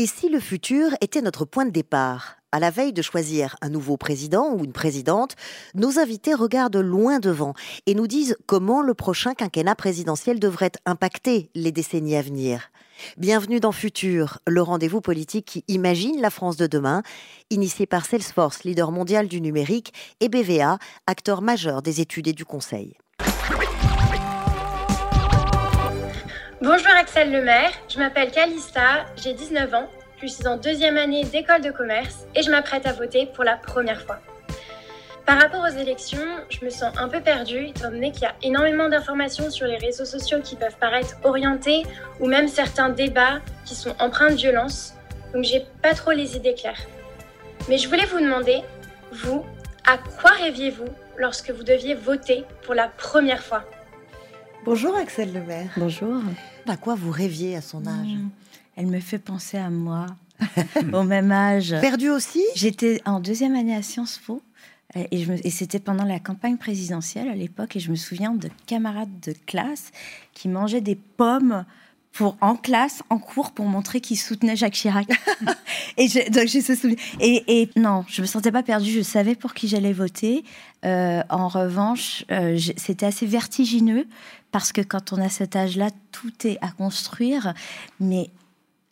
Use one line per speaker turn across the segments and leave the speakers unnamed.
Et si le futur était notre point de départ? À la veille de choisir un nouveau président ou une présidente, nos invités regardent loin devant et nous disent comment le prochain quinquennat présidentiel devrait impacter les décennies à venir. Bienvenue dans Futur, le rendez-vous politique qui imagine la France de demain, initié par Salesforce, leader mondial du numérique, et BVA, acteur majeur des études et du conseil.
Bonjour Axel Lemaire, je m'appelle Calista, j'ai 19 ans je suis en deuxième année d'école de commerce et je m'apprête à voter pour la première fois. Par rapport aux élections, je me sens un peu perdue étant donné qu'il y a énormément d'informations sur les réseaux sociaux qui peuvent paraître orientées ou même certains débats qui sont empreints de violence. Donc j'ai pas trop les idées claires. Mais je voulais vous demander, vous, à quoi rêviez-vous lorsque vous deviez voter pour la première fois?
Bonjour Axel Lemaire.
Bonjour.
À quoi vous rêviez à son âge hmm
elle me fait penser à moi, au même âge.
Perdu aussi
J'étais en deuxième année à Sciences Po. Et, et c'était pendant la campagne présidentielle à l'époque, et je me souviens de camarades de classe qui mangeaient des pommes pour en classe, en cours, pour montrer qu'ils soutenaient Jacques Chirac. et donc j'ai ce souvenir. Et, non, je me sentais pas perdue. Je savais pour qui j'allais voter. Euh, en revanche, euh, c'était assez vertigineux parce que quand on a cet âge-là, tout est à construire. Mais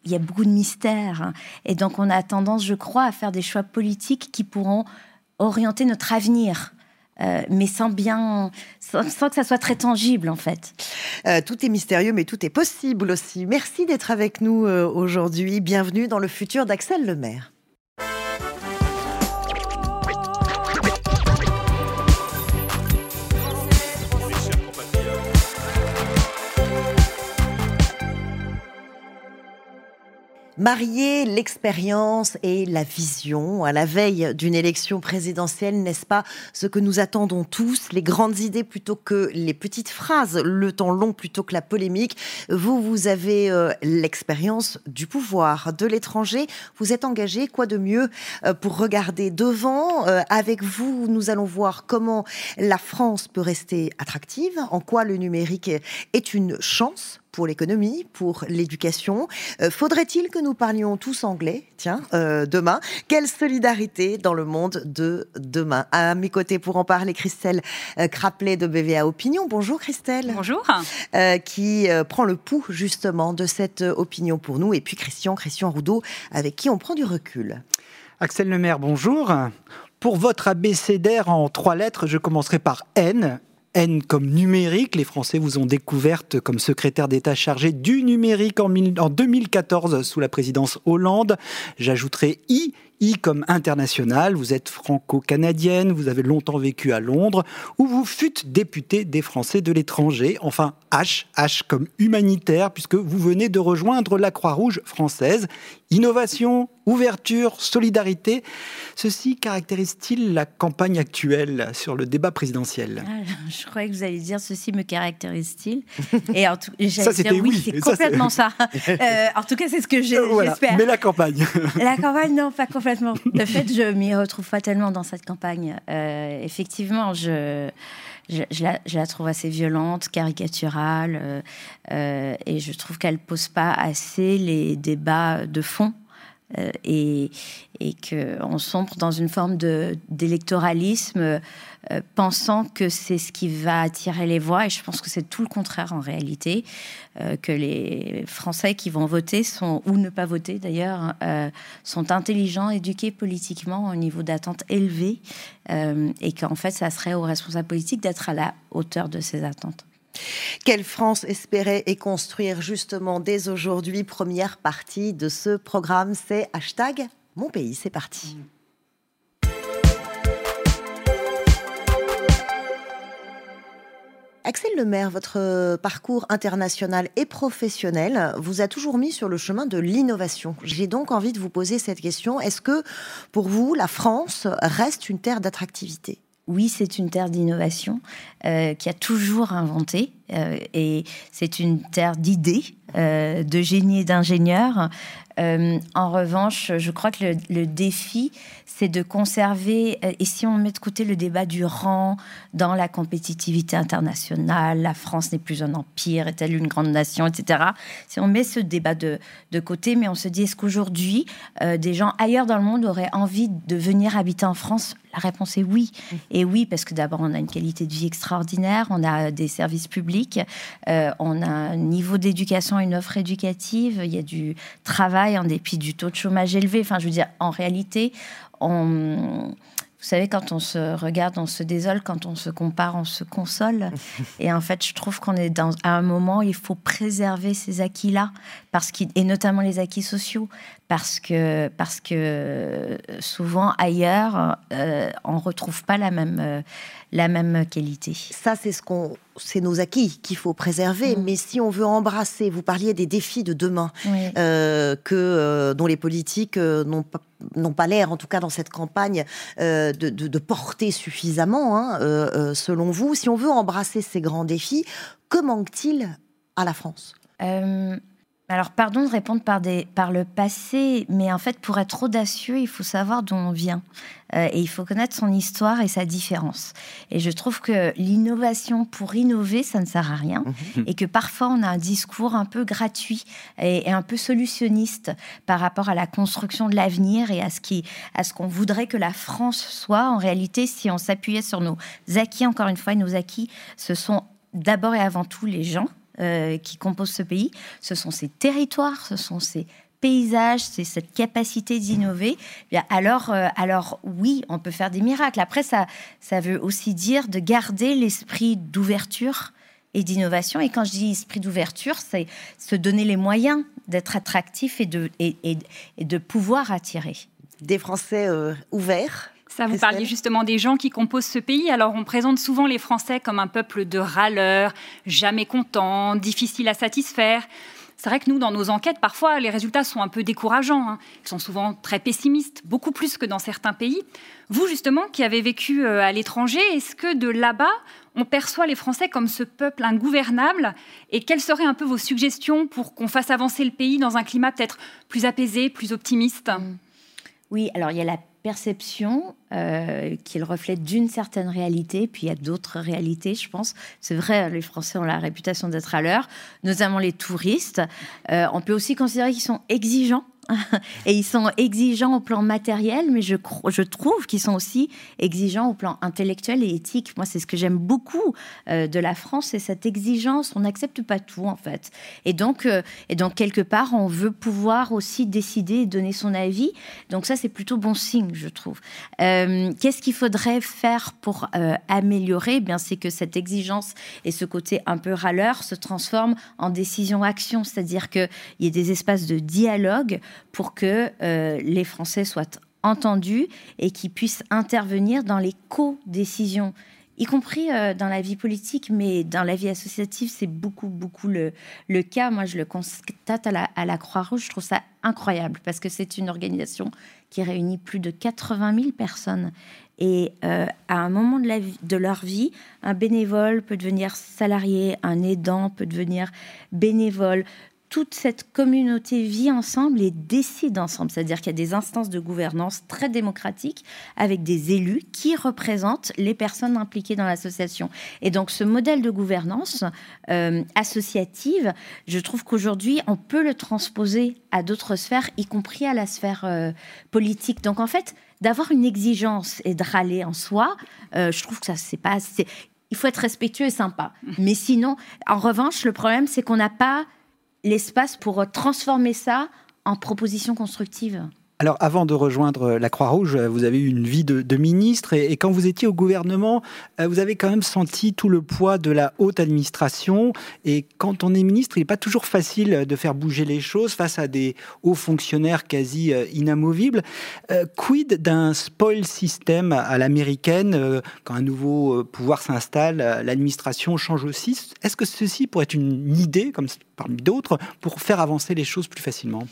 il y a beaucoup de mystères. Hein. Et donc, on a tendance, je crois, à faire des choix politiques qui pourront orienter notre avenir. Euh, mais sans bien, sans, que ça soit très tangible en fait.
Euh, tout est mystérieux, mais tout est possible aussi. Merci d'être avec nous euh, aujourd'hui. Bienvenue dans le futur d'Axel Lemaire. Marier l'expérience et la vision à la veille d'une élection présidentielle, n'est-ce pas ce que nous attendons tous Les grandes idées plutôt que les petites phrases, le temps long plutôt que la polémique. Vous, vous avez euh, l'expérience du pouvoir de l'étranger. Vous êtes engagé, quoi de mieux euh, pour regarder devant euh, Avec vous, nous allons voir comment la France peut rester attractive, en quoi le numérique est une chance pour l'économie, pour l'éducation. Euh, faudrait-il que nous parlions tous anglais, tiens, euh, demain? Quelle solidarité dans le monde de demain? À mes côtés pour en parler, Christelle euh, Craplet de BVA Opinion. Bonjour Christelle.
Bonjour.
qui prend le pouls justement de cette opinion pour nous. Et puis Christian, Christian Roudot, avec qui on prend du recul.
Axel Lemaire, bonjour. Pour votre abécédaire en trois lettres, je commencerai par N. N comme numérique. Les Français vous ont découverte comme secrétaire d'État chargé du numérique en, en 2014 sous la présidence Hollande. J'ajouterai I I comme international, vous êtes franco-canadienne, vous avez longtemps vécu à Londres, où vous fûtes député des Français de l'étranger. Enfin, H, H comme humanitaire, puisque vous venez de rejoindre la Croix-Rouge française. Innovation, ouverture, solidarité, ceci caractérise-t-il la campagne actuelle sur le débat présidentiel?
Ah, Je croyais que vous alliez dire ceci me caractérise-t-il? Et en tout,
ça, c'était oui,
oui c'est complètement ça. Euh, en tout cas, c'est ce que euh, j'espère.
mais la campagne
La campagne, non, pas complètement. Le fait, je m'y retrouve pas tellement dans cette campagne. Euh, effectivement, je je, la, trouve assez violente, caricaturale, euh, euh, et je trouve qu'elle pose pas assez les débats de fond. Euh, et, et qu'on sombre dans une forme d'électoralisme euh, pensant que c'est ce qui va attirer les voix. Et je pense que c'est tout le contraire en réalité, euh, que les Français qui vont voter ou ne pas voter d'ailleurs, sont intelligents, éduqués politiquement au niveau d'attente élevé, et qu'en fait, ça serait aux responsables politiques d'être à la hauteur de ces attentes.
Quelle France espérer et construire justement dès aujourd'hui Première partie de ce programme, c'est hashtag Mon pays, c'est parti. Axel Lemaire, votre parcours international et professionnel vous a toujours mis sur le chemin de l'innovation. J'ai donc envie de vous poser cette question. Est-ce que pour vous, la France reste une terre d'attractivité?
Oui, c'est une terre d'innovation euh, qui a toujours inventé et c'est une terre d'idées, de génie et d'ingénieurs. en revanche, je crois que le défi, c'est de conserver, et si on met de côté le débat du rang dans la compétitivité internationale, la France n'est plus un empire, est-elle une grande nation, etc. Si on met ce débat de, de côté, mais on se dit, est-ce qu'aujourd'hui, euh, des gens ailleurs dans le monde auraient envie de venir habiter en France? La réponse est oui. Mmh. Et oui, parce que d'abord, on a une qualité de vie extraordinaire, on a des services publics, euh, on a un niveau d'éducation, une offre éducative, il y a du travail en dépit du taux de chômage élevé. Enfin, je veux dire, en réalité, on vous savez, quand on se regarde, on se désole, quand on se compare, on se console. Et en fait, je trouve qu'on est dans, à un moment, il faut préserver ces acquis-là, parce et notamment les acquis sociaux, parce que, parce que souvent ailleurs, euh, on ne retrouve pas la même, euh, la même qualité.
Ça, c'est ce qu'on, c'est nos acquis qu'il faut préserver. Mm. Mais si on veut embrasser, vous parliez des défis de demain, euh, que, dont les politiques n'ont pas n'ont pas l'air, en tout cas dans cette campagne, euh, de, porter suffisamment, hein, euh, euh, selon vous. Si on veut embrasser ces grands défis, que manque-t-il à la France?
Alors, pardon de répondre par, des, par le passé, mais en fait, pour être audacieux, il faut savoir d'où on vient. Euh, et il faut connaître son histoire et sa différence. Et je trouve que l'innovation pour innover, ça ne sert à rien. Mhm. et que parfois, on a un discours un peu gratuit et, un peu solutionniste par rapport à la construction de l'avenir et à ce qui, à ce qu'on voudrait que la France soit. En réalité, si on s'appuyait sur nos acquis, encore une fois, nos acquis, ce sont d'abord et avant tout les gens euh, qui composent ce pays. Ce sont ces territoires, ce sont ces paysages, c'est cette capacité d'innover. Eh alors, euh, alors oui, on peut faire des miracles. Après, ça, ça veut aussi dire de garder l'esprit d'ouverture et d'innovation. Et quand je dis esprit d'ouverture, c'est se donner les moyens d'être attractif et de, pouvoir attirer.
Des Français euh, ouverts
ça, vous parliez justement des gens qui composent ce pays. Alors, on présente souvent les Français comme un peuple de râleurs, jamais contents, difficiles à satisfaire. C'est vrai que nous, dans nos enquêtes, parfois, les résultats sont un peu décourageants. Hein. Ils sont souvent très pessimistes, beaucoup plus que dans certains pays. Vous, justement, qui avez vécu euh, à l'étranger, est-ce que de là-bas, on perçoit les Français comme ce peuple ingouvernable? Et quelles seraient un peu vos suggestions pour qu'on fasse avancer le pays dans un climat peut-être plus apaisé, plus optimiste?
Oui, alors il y a la perception euh, qu'il reflète d'une certaine réalité, puis il y a d'autres réalités, je pense. C'est vrai, les Français ont la réputation d'être à l'heure, notamment les touristes. Euh, on peut aussi considérer qu'ils sont exigeants et ils sont exigeants au plan matériel, mais je, trouve qu'ils sont aussi exigeants au plan intellectuel et éthique. Moi, c'est ce que j'aime beaucoup euh, de la France, c'est cette exigence. On n'accepte pas tout, en fait. Et donc, euh, quelque part, on veut pouvoir aussi décider donner son avis. Donc, ça, c'est plutôt bon signe, je trouve. Euh, qu'est-ce qu'il faudrait faire pour améliorer? Eh Bien, c'est que cette exigence et ce côté un peu râleur se transforment en décision-action, c'est-à-dire qu'il y ait des espaces de dialogue pour que euh, les Français soient entendus et qu'ils puissent intervenir dans les co-décisions y compris euh, dans la vie politique, mais dans la vie associative, c'est beaucoup, beaucoup le, le, cas. Moi, je le constate à la, Croix-Rouge, je trouve ça incroyable, parce que c'est une organisation qui réunit plus de 80 000 personnes. Et euh, à un moment de leur vie, un bénévole peut devenir salarié, un aidant peut devenir bénévole, toute cette communauté vit ensemble et décide ensemble. C'est-à-dire qu'il y a des instances de gouvernance très démocratiques avec des élus qui représentent les personnes impliquées dans l'association. Et donc ce modèle de gouvernance euh, associative, je trouve qu'aujourd'hui, on peut le transposer à d'autres sphères, y compris à la sphère euh, politique. Donc en fait, d'avoir une exigence et de râler en soi, euh, je trouve que ça, c'est pas... assez. Il faut être respectueux et sympa. Mais sinon, en revanche, le problème, c'est qu'on n'a pas l'espace pour transformer ça en proposition constructive
alors, avant de rejoindre la Croix-Rouge, vous avez eu une vie de, ministre et, quand vous étiez au gouvernement, euh, vous avez quand même senti tout le poids de la haute administration. Et quand on est ministre, il n'est pas toujours facile de faire bouger les choses face à des hauts fonctionnaires quasi euh, inamovibles. Euh, quid d'un spoil system à l'américaine Quand un nouveau pouvoir s'installe, l'administration change aussi? Est-ce que ceci pourrait être une idée, comme parmi d'autres, pour faire avancer les choses plus facilement?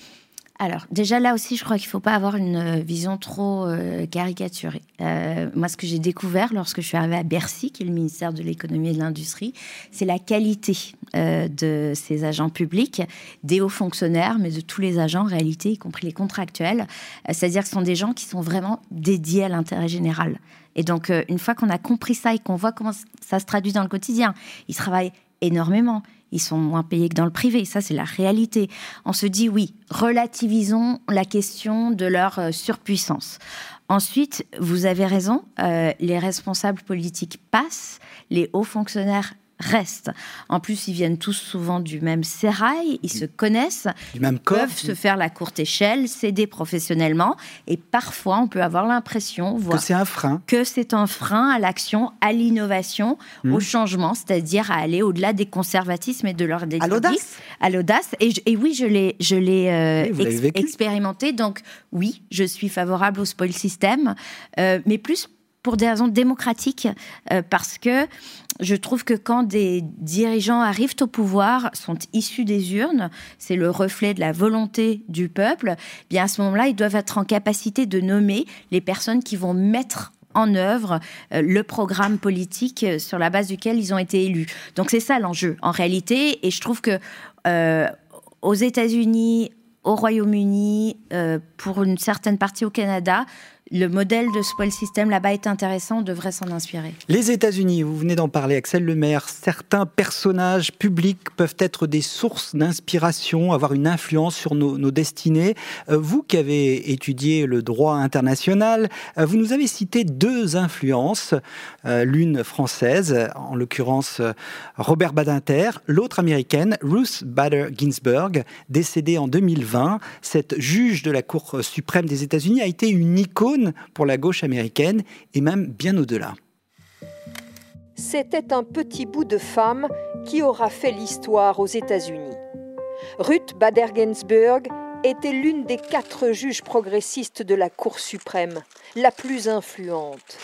Alors, déjà là aussi, je crois qu'il ne faut pas avoir une euh, vision trop euh, caricaturée. Euh, moi, ce que j'ai découvert lorsque je suis arrivée à Bercy, qui est le ministère de l'économie et de l'industrie, c'est la qualité de ces agents publics, des hauts fonctionnaires, mais de tous les agents en réalité, y compris les contractuels. C'est-à-dire que ce sont des gens qui sont vraiment dédiés à l'intérêt général. Et donc, une fois qu'on a compris ça et qu'on voit comment ça se traduit dans le quotidien, ils travaillent énormément ils sont moins payés que dans le privé. Ça, c'est la réalité. On se dit, oui, relativisons la question de leur euh, surpuissance. Ensuite, vous avez raison, euh, les responsables politiques passent, les hauts fonctionnaires restent. En plus, ils viennent tous souvent du même sérail, ils se connaissent,
du même
peuvent se faire la courte échelle, s'aider professionnellement, et parfois on peut avoir l'impression
que c'est un frein,
que c'est un frein à l'action, à l'innovation, hmm. au changement, c'est-à-dire à aller au-delà des conservatismes et de leur
à l'audace,
à l'audace. Et, oui, je l'ai, je l'ai euh, expérimenté. Donc oui, je suis favorable au spoil system, euh, mais plus pour des raisons démocratiques, euh, parce que je trouve que quand des dirigeants arrivent au pouvoir, sont issus des urnes, c'est le reflet de la volonté du peuple, eh bien à ce moment-là, ils doivent être en capacité de nommer les personnes qui vont mettre en œuvre euh, le programme politique euh, sur la base duquel ils ont été élus. Donc c'est ça l'enjeu en réalité, et je trouve que aux États-Unis, au Royaume-Uni, pour une certaine partie au Canada, le modèle de spoil system là-bas est intéressant, on devrait s'en inspirer.
Les États-Unis, vous venez d'en parler, Axel Lemaire, certains personnages publics peuvent être des sources d'inspiration, avoir une influence sur nos, destinées. Euh, vous qui avez étudié le droit international, euh, vous nous avez cité deux influences, euh, l'une française, en l'occurrence Robert Badinter, l'autre américaine, Ruth Bader Ginsburg, décédée en 2020. Cette juge de la Cour suprême des États-Unis a été une icône pour la gauche américaine et même bien au-delà.
C'était un petit bout de femme qui aura fait l'histoire aux États-Unis. Ruth Bader Ginsburg était l'une des quatre juges progressistes de la Cour suprême, la plus influente.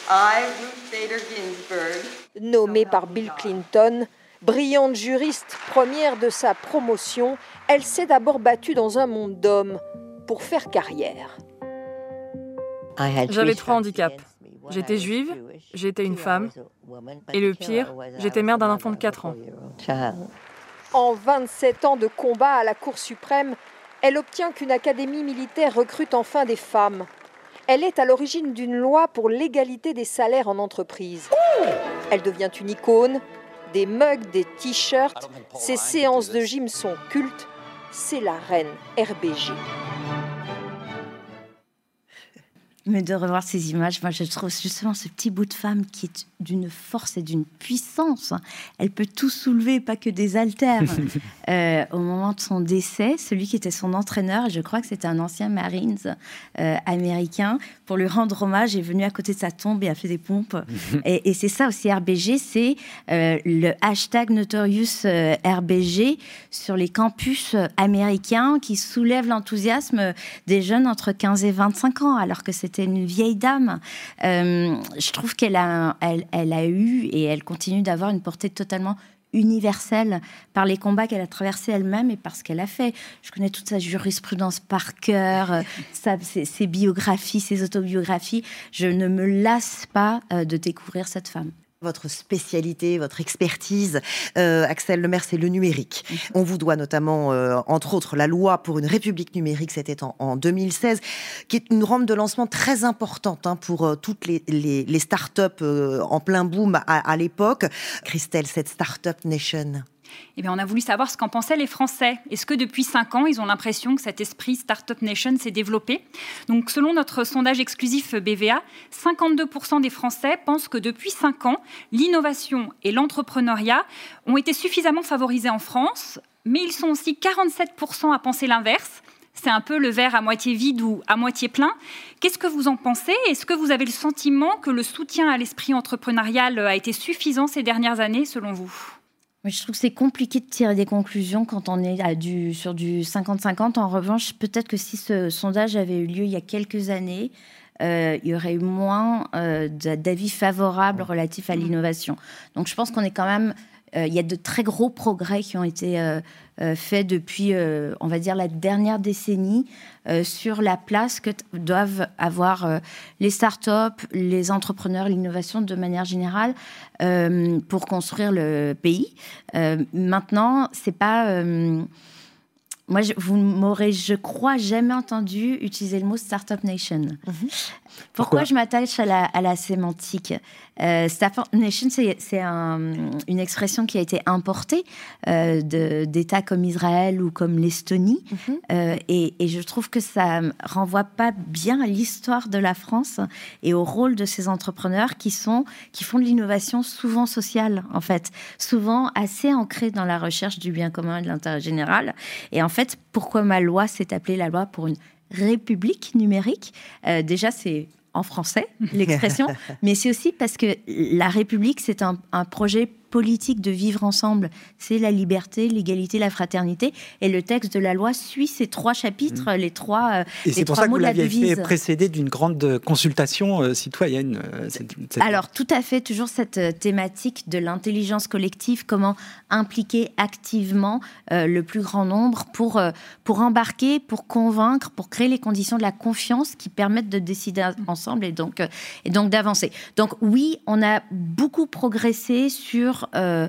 Nommée par Bill Clinton, brillante juriste première de sa promotion, elle s'est d'abord battue dans un monde d'hommes pour faire carrière.
J'avais trois handicaps. J'étais juive, j'étais une femme, et le pire, j'étais mère d'un enfant de 4 ans.
En 27 ans de combat à la Cour suprême, elle obtient qu'une académie militaire recrute enfin des femmes. Elle est à l'origine d'une loi pour l'égalité des salaires en entreprise. Elle devient une icône, des mugs, des t-shirts, ses séances de gym sont cultes. C'est la reine RBG.
Mais de revoir ces images, moi je trouve justement ce petit bout de femme qui est d'une force et d'une puissance. Elle peut tout soulever, pas que des haltères. Euh, au moment de son décès, celui qui était son entraîneur, je crois que c'était un ancien Marines euh, américain, pour lui rendre hommage, est venu à côté de sa tombe et a fait des pompes. et, c'est ça aussi RBG, c'est euh, le hashtag Notorious RBG sur les campus américains qui soulève l'enthousiasme des jeunes entre 15 et 25 ans, alors que c'était une vieille dame. je trouve qu'elle a, elle, elle a eu et elle continue d'avoir une portée totalement universelle par les combats qu'elle a traversés elle-même et par ce qu'elle a fait. Je connais toute sa jurisprudence par cœur, euh, ses, biographies, ses autobiographies. Je ne me lasse pas euh, de découvrir cette femme
votre spécialité, votre expertise, euh, Axel Lemaire, c'est le numérique. Mhm. On vous doit notamment, euh, entre autres, la loi pour une république numérique, c'était en, 2016, qui est une rampe de lancement très importante hein, pour euh, toutes les, les, start-up en plein boom à, à l'époque. Christelle, cette Start-up Nation
eh bien, on a voulu savoir ce qu'en pensaient les Français. Est-ce que depuis cinq ans, ils ont l'impression que cet esprit Startup Nation s'est développé? Donc, selon notre sondage exclusif BVA, 52% des Français pensent que depuis cinq ans, l'innovation et l'entrepreneuriat ont été suffisamment favorisés en France, mais ils sont aussi 47% à penser l'inverse. C'est un peu le verre à moitié vide ou à moitié plein. Qu'est-ce que vous en pensez? Est-ce que vous avez le sentiment que le soutien à l'esprit entrepreneurial a été suffisant ces dernières années, selon vous?
Je trouve que c'est compliqué de tirer des conclusions quand on est à du, sur du 50-50. En revanche, peut-être que si ce sondage avait eu lieu il y a quelques années, euh, il y aurait eu moins euh, d'avis favorables relatifs à l'innovation. Donc je pense qu'on est quand même il y a de très gros progrès qui ont été faits depuis, on va dire, la dernière décennie sur la place que doivent avoir les startups, les entrepreneurs, l'innovation de manière générale pour construire le pays. maintenant, c'est pas moi, vous m'aurez, je crois, jamais entendu utiliser le mot Startup Nation. Mhm. Pourquoi, je m'attache à la, à la, sémantique? Euh, Startup Nation, c'est une expression qui a été importée euh, d'États comme Israël ou comme l'Estonie. Mhm. Euh, et, et, je trouve que ça renvoie pas bien à l'histoire de la France et au rôle de ces entrepreneurs qui, sont, qui font de l'innovation souvent sociale, en fait, souvent assez ancrée dans la recherche du bien commun et de l'intérêt général. Et en fait, pourquoi ma loi s'est appelée la loi pour une république numérique. Euh, Déjà, c'est en français, l'expression, mais c'est aussi parce que la République, c'est un, un, projet politique de vivre ensemble, c'est la liberté, l'égalité, la fraternité. Et le texte de la loi suit ces trois chapitres, mmh. les trois
euh, Et c'est pour ça que vous l'aviez fait précédé d'une grande consultation euh, citoyenne. Euh,
Alors, tout à fait, toujours cette thématique de l'intelligence collective, comment impliquer activement le plus grand nombre pour, pour embarquer, pour convaincre, pour créer les conditions de la confiance qui permettent de décider ensemble et donc, et donc d'avancer. Donc oui, on a beaucoup progressé sur euh,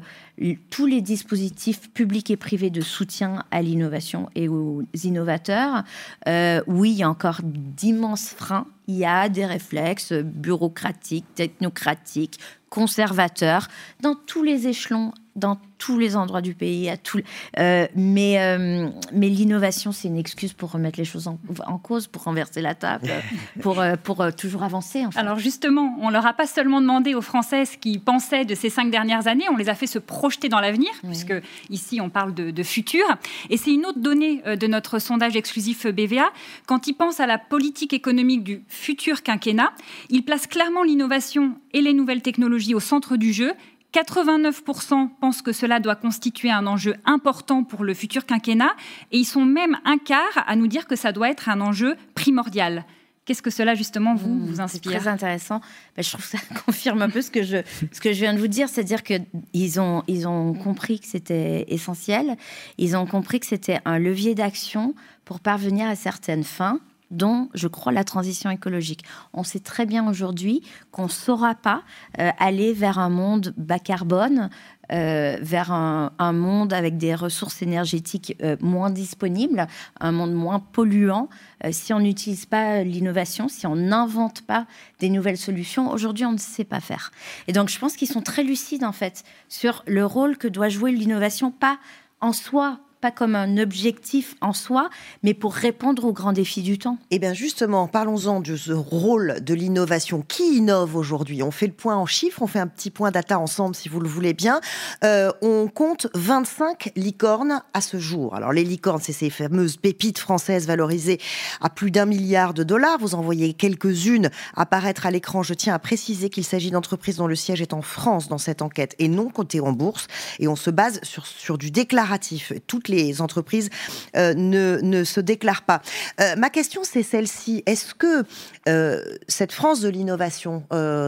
tous les dispositifs publics et privés de soutien à l'innovation et aux innovateurs. Euh, oui, il y a encore d'immenses freins. Il y a des réflexes bureaucratiques, technocratiques, conservateurs dans tous les échelons dans tous les endroits du pays, à tout, euh, mais, euh, mais l'innovation, c'est une excuse pour remettre les choses en, cause, pour renverser la table, pour, euh, pour toujours avancer.
Alors justement, on leur a pas seulement demandé aux Français ce qu'ils pensaient de ces cinq dernières années, on les a fait se projeter dans l'avenir, puisque ici on parle de, de futur. Et c'est une autre donnée de notre sondage exclusif BVA. Quand ils pensent à la politique économique du futur quinquennat, ils placent clairement l'innovation et les nouvelles technologies au centre du jeu 89% pensent que cela doit constituer un enjeu important pour le futur quinquennat et ils sont même un quart à nous dire que ça doit être un enjeu primordial. Qu'est-ce que cela justement vous, mmh, vous inspire
Très intéressant. Bah, je trouve que ça confirme un peu ce que je, ce que je viens de vous dire, c'est-à-dire qu'ils ont, ils ont compris que c'était essentiel, ils ont compris que c'était un levier d'action pour parvenir à certaines fins dont je crois la transition écologique. On sait très bien aujourd'hui qu'on ne saura pas euh, aller vers un monde bas carbone, euh, vers un, monde avec des ressources énergétiques euh, moins disponibles, un monde moins polluant, si on n'utilise pas l'innovation, si on n'invente pas des nouvelles solutions. Aujourd'hui, on ne sait pas faire. Et donc, je pense qu'ils sont très lucides, en fait, sur le rôle que doit jouer l'innovation, pas en soi pas comme un objectif en soi, mais pour répondre aux grands défis du temps.
Eh bien justement, parlons-en de ce rôle de l'innovation. Qui innove aujourd'hui? On fait le point en chiffres, on fait un petit point data ensemble si vous le voulez bien. Euh, on compte 25 licornes à ce jour. Alors les licornes, c'est ces fameuses pépites françaises valorisées à plus d'un milliard de dollars. Vous en voyez quelques-unes apparaître à l'écran. Je tiens à préciser qu'il s'agit d'entreprises dont le siège est en France dans cette enquête et non cotées en bourse. Et on se base sur, sur du déclaratif. Toutes les entreprises euh, ne, ne, se déclarent pas. Euh, ma question, c'est celle-ci. Est-ce que cette France de l'innovation,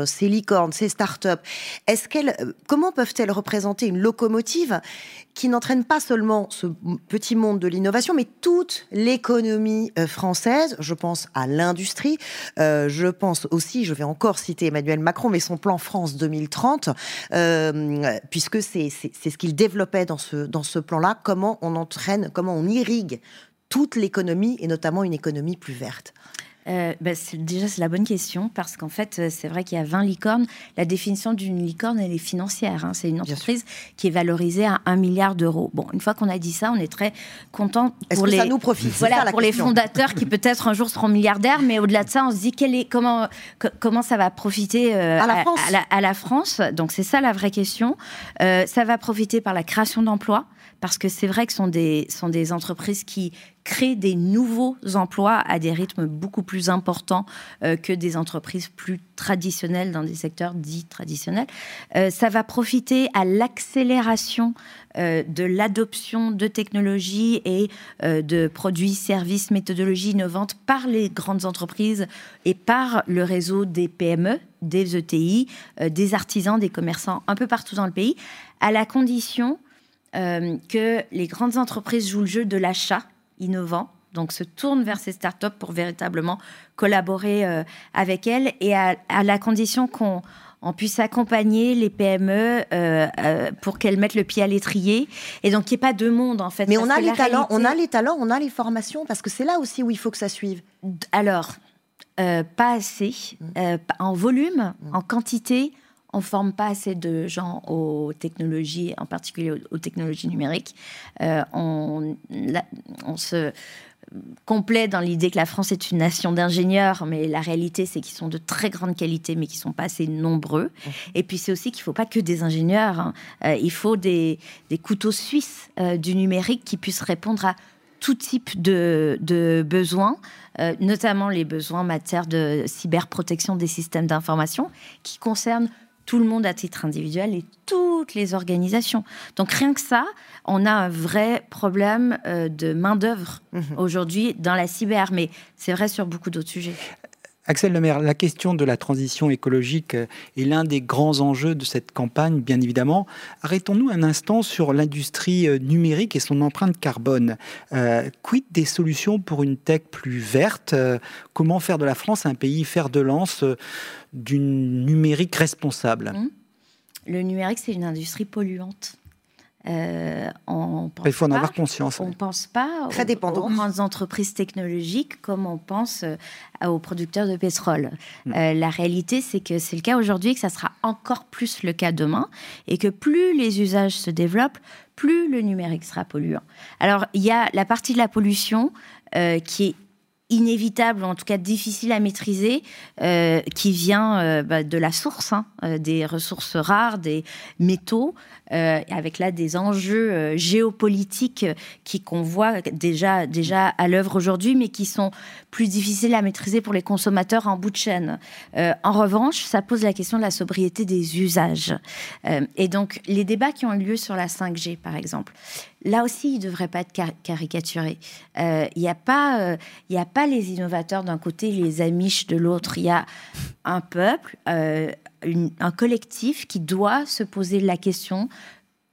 ces licornes, ces start-up, est-ce qu'elles, comment peuvent-elles représenter une locomotive qui n'entraîne pas seulement ce petit monde de l'innovation, mais toute l'économie française? Je pense à l'industrie. je pense aussi, je vais encore citer Emmanuel Macron, mais son plan France 2030, puisque c'est ce qu'il développait dans ce, dans ce plan-là. Comment on entraîne, comment on irrigue toute l'économie et notamment une économie plus verte
euh, bah, déjà, c'est la bonne question parce qu'en fait, euh, c'est vrai qu'il y a 20 licornes. La définition d'une licorne, elle est financière. Hein. C'est une entreprise qui est valorisée à 1 milliard d'euros. Bon, une fois qu'on a dit ça, on est très content
pour les. Ça nous profite?
Voilà, pour les fondateurs qui peut-être un jour seront milliardaires, mais au-delà de ça, on se dit quel est, comment, comment ça va profiter
euh, à, la France.
À, la, France? Donc, c'est ça la vraie question. ça va profiter par la création d'emplois parce que c'est vrai que ce sont des, sont des entreprises qui créent des nouveaux emplois à des rythmes beaucoup plus importants euh, que des entreprises plus traditionnelles dans des secteurs dits traditionnels. Euh, ça va profiter à l'accélération euh, de l'adoption de technologies et de produits, services, méthodologies innovantes par les grandes entreprises et par le réseau des PME, des ETI, des artisans, des commerçants un peu partout dans le pays, à la condition euh, que les grandes entreprises jouent le jeu de l'achat innovant, donc se tournent vers ces startups pour véritablement collaborer euh, avec elles et à, la condition qu'on puisse accompagner les PME euh, pour qu'elles mettent le pied à l'étrier et donc qu'il n'y ait pas deux mondes en fait.
Mais on a les talents, on a les talents, on a les formations parce que c'est là aussi où il faut que ça suive.
Alors, pas assez mmh. en volume, mmh. en quantité on forme pas assez de gens aux technologies, en particulier aux, technologies numériques. Euh, on, se complaît dans l'idée que la France est une nation d'ingénieurs, mais la réalité, c'est qu'ils sont de très grande qualité, mais qui sont pas assez nombreux. Et puis, c'est aussi qu'il faut pas que des ingénieurs. Hein. Euh, il faut des, couteaux suisses euh, du numérique qui puissent répondre à tout type de, besoins, notamment les besoins en matière de cyberprotection des systèmes d'information, qui concernent tout le monde à titre individuel et toutes les organisations. Donc rien que ça, on a un vrai problème euh, de main-d'œuvre mhm. aujourd'hui dans la cyber, mais c'est vrai sur beaucoup d'autres sujets.
Axel Lemaire, la question de la transition écologique est l'un des grands enjeux de cette campagne, bien évidemment. Arrêtons-nous un instant sur l'industrie euh, numérique et son empreinte carbone. Euh, quid des solutions pour une tech plus verte? Comment faire de la France un pays fer de lance? Du numérique responsable mmh.
Le numérique, c'est une industrie polluante.
Euh, on Il faut en avoir conscience.
On ne pense pas
Très aux,
grandes entreprises technologiques comme on pense euh, aux producteurs de pétrole. Mmh. Euh, la réalité, c'est que c'est le cas aujourd'hui et que ça sera encore plus le cas demain. Et que plus les usages se développent, plus le numérique sera polluant. Alors, il y a la partie de la pollution qui est inévitable, ou en tout cas difficile à maîtriser, euh, qui vient euh, bah, de la source, hein, euh, des ressources rares, des métaux, avec là des enjeux géopolitiques qui qu'on voit déjà déjà à l'œuvre aujourd'hui, mais qui sont plus difficiles à maîtriser pour les consommateurs en bout de chaîne. en revanche, ça pose la question de la sobriété des usages. et donc les débats qui ont eu lieu sur la 5G, par exemple, là aussi, il ne devrait pas être caricaturé. Il n'y a pas, il a pas les innovateurs d'un côté, les amiches de l'autre. Il y a un peuple, euh, un collectif qui doit se poser la question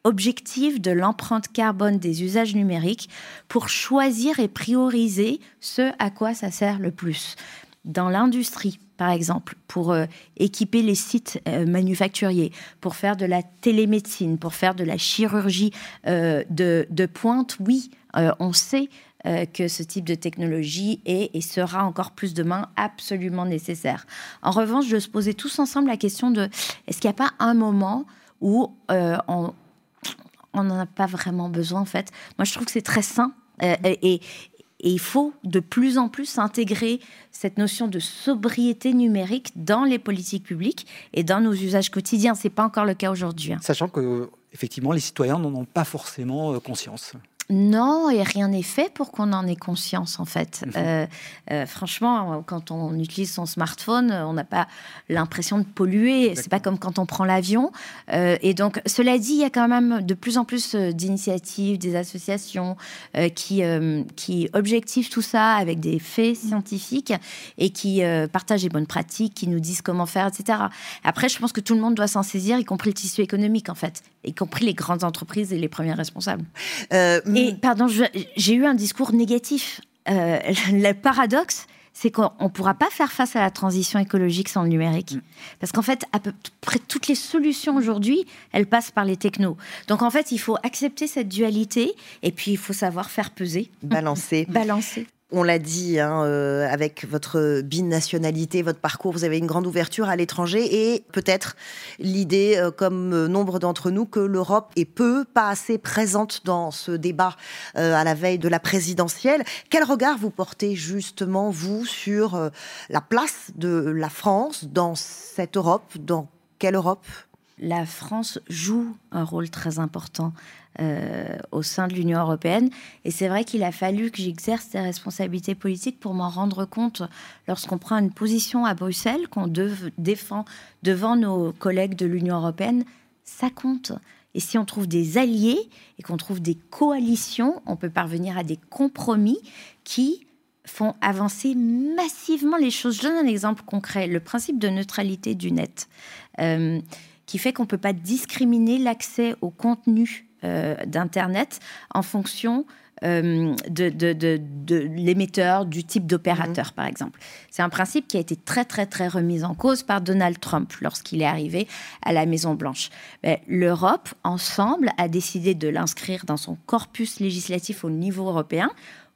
objective de l'empreinte carbone des usages numériques pour choisir et prioriser ce à quoi ça sert le plus. Dans l'industrie, par exemple, pour euh, équiper les sites euh, manufacturiers, pour faire de la télémédecine, pour faire de la chirurgie de, de, pointe, oui, on sait euh, que ce type de technologie est et sera encore plus demain absolument nécessaire. En revanche, je se posais tous ensemble la question de est-ce qu'il n'y a pas un moment où euh, on n'en a pas vraiment besoin en fait? Moi, je trouve que c'est très sain euh, et, il faut de plus en plus intégrer cette notion de sobriété numérique dans les politiques publiques et dans nos usages quotidiens. C'est pas encore le cas aujourd'hui. Hein.
Sachant que effectivement, les citoyens n'en ont pas forcément conscience.
Non, et rien n'est fait pour qu'on en ait conscience, en fait. Mhm. Euh, euh, franchement, quand on utilise son smartphone, on n'a pas l'impression de polluer. C'est pas comme quand on prend l'avion. Euh, et donc, cela dit, il y a quand même de plus en plus d'initiatives, des associations qui, qui objectivent tout ça avec des faits scientifiques et qui partagent les bonnes pratiques, qui nous disent comment faire, etc. Après, je pense que tout le monde doit s'en saisir, y compris le tissu économique, en fait, y compris les grandes entreprises et les premiers responsables. Et pardon, j'ai eu un discours négatif. Euh, le paradoxe, c'est qu'on ne pourra pas faire face à la transition écologique sans le numérique. Mm. Parce qu'en fait, à peu près toutes les solutions aujourd'hui, elles passent par les technos. Donc en fait, il faut accepter cette dualité et puis il faut savoir faire peser.
Balancer.
Balancer
on l'a dit, hein, euh, avec votre binationalité, votre parcours, vous avez une grande ouverture à l'étranger et peut-être l'idée, euh, comme euh, nombre d'entre nous, que l'Europe est peu, pas assez présente dans ce débat à la veille de la présidentielle. Quel regard vous portez justement, vous, sur la place de la France dans cette Europe? Dans quelle Europe?
La France joue un rôle très important euh, au sein de l'Union européenne. Et c'est vrai qu'il a fallu que j'exerce des responsabilités politiques pour m'en rendre compte lorsqu'on prend une position à Bruxelles, qu'on défend devant nos collègues de l'Union européenne, ça compte. Et si on trouve des alliés et qu'on trouve des coalitions, on peut parvenir à des compromis qui font avancer massivement les choses. Je donne un exemple concret, le principe de neutralité du net, euh, qui fait qu'on ne peut pas discriminer l'accès au contenu d'Internet en fonction euh, de, l'émetteur, du type d'opérateur, mhm. par exemple. C'est un principe qui a été très, très, très remis en cause par Donald Trump lorsqu'il est arrivé à la Maison-Blanche. L'Europe, ensemble, a décidé de l'inscrire dans son corpus législatif au niveau européen.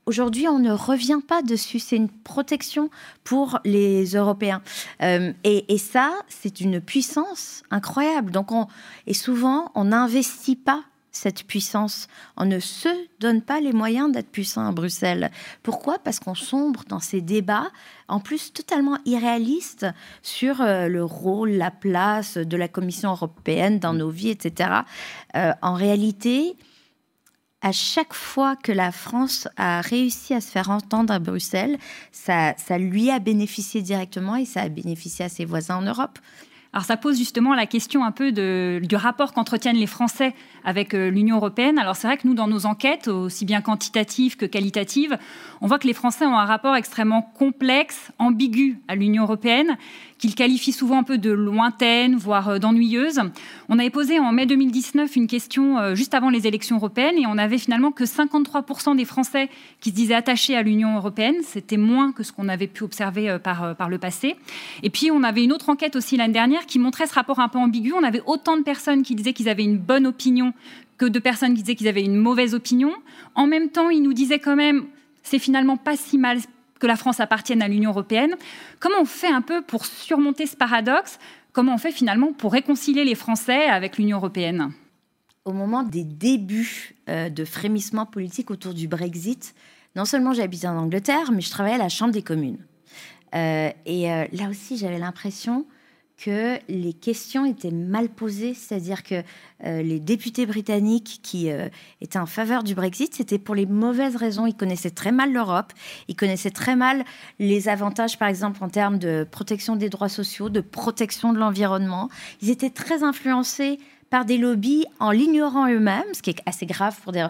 Aujourd'hui, on ne revient pas dessus. C'est une protection pour les Européens. Euh, et, ça, c'est une puissance incroyable. Donc, on, et souvent, on n'investit pas cette puissance. On ne se donne pas les moyens d'être puissant à Bruxelles. Pourquoi? Parce qu'on sombre dans ces débats, en plus totalement irréalistes, sur euh, le rôle, la place de la Commission européenne dans nos vies, etc. Euh, en réalité, à chaque fois que la France a réussi à se faire entendre à Bruxelles, ça, ça lui a bénéficié directement et ça a bénéficié à ses voisins en Europe.
Alors ça pose justement la question un peu du rapport qu'entretiennent les Français avec euh, l'Union européenne. Alors c'est vrai que nous, dans nos enquêtes, aussi bien quantitatives que qualitatives, on voit que les Français ont un rapport extrêmement complexe, ambigu à l'Union européenne, qu'ils qualifient souvent un peu de lointaine, voire euh, d'ennuyeuse. On avait posé en mai 2019 une question euh, juste avant les élections européennes et on avait finalement que 53% des Français qui se disaient attachés à l'Union européenne. C'était moins que ce qu'on avait pu observer euh, par, par le passé. Et puis on avait une autre enquête aussi l'année dernière qui montrait ce rapport un peu ambigu. On avait autant de personnes qui disaient qu'ils avaient une bonne opinion que de personnes qui disaient qu'ils avaient une mauvaise opinion. En même temps, ils nous disaient quand même c'est finalement pas si mal que la France appartienne à l'Union européenne. Comment on fait un peu pour surmonter ce paradoxe? Comment on fait finalement pour réconcilier les Français avec l'Union européenne?
Au moment des débuts euh, de frémissement politique autour du Brexit, non seulement j'habitais en Angleterre, mais je travaillais à la Chambre des communes. Euh, et euh, là aussi, j'avais l'impression que les questions étaient mal posées, c'est-à-dire que euh, les députés britanniques qui euh, étaient en faveur du Brexit, c'était pour les mauvaises raisons. Ils connaissaient très mal l'Europe, ils connaissaient très mal les avantages, par exemple, en termes de protection des droits sociaux, de protection de l'environnement. Ils étaient très influencés par des lobbies en l'ignorant eux-mêmes, ce qui est assez grave pour des...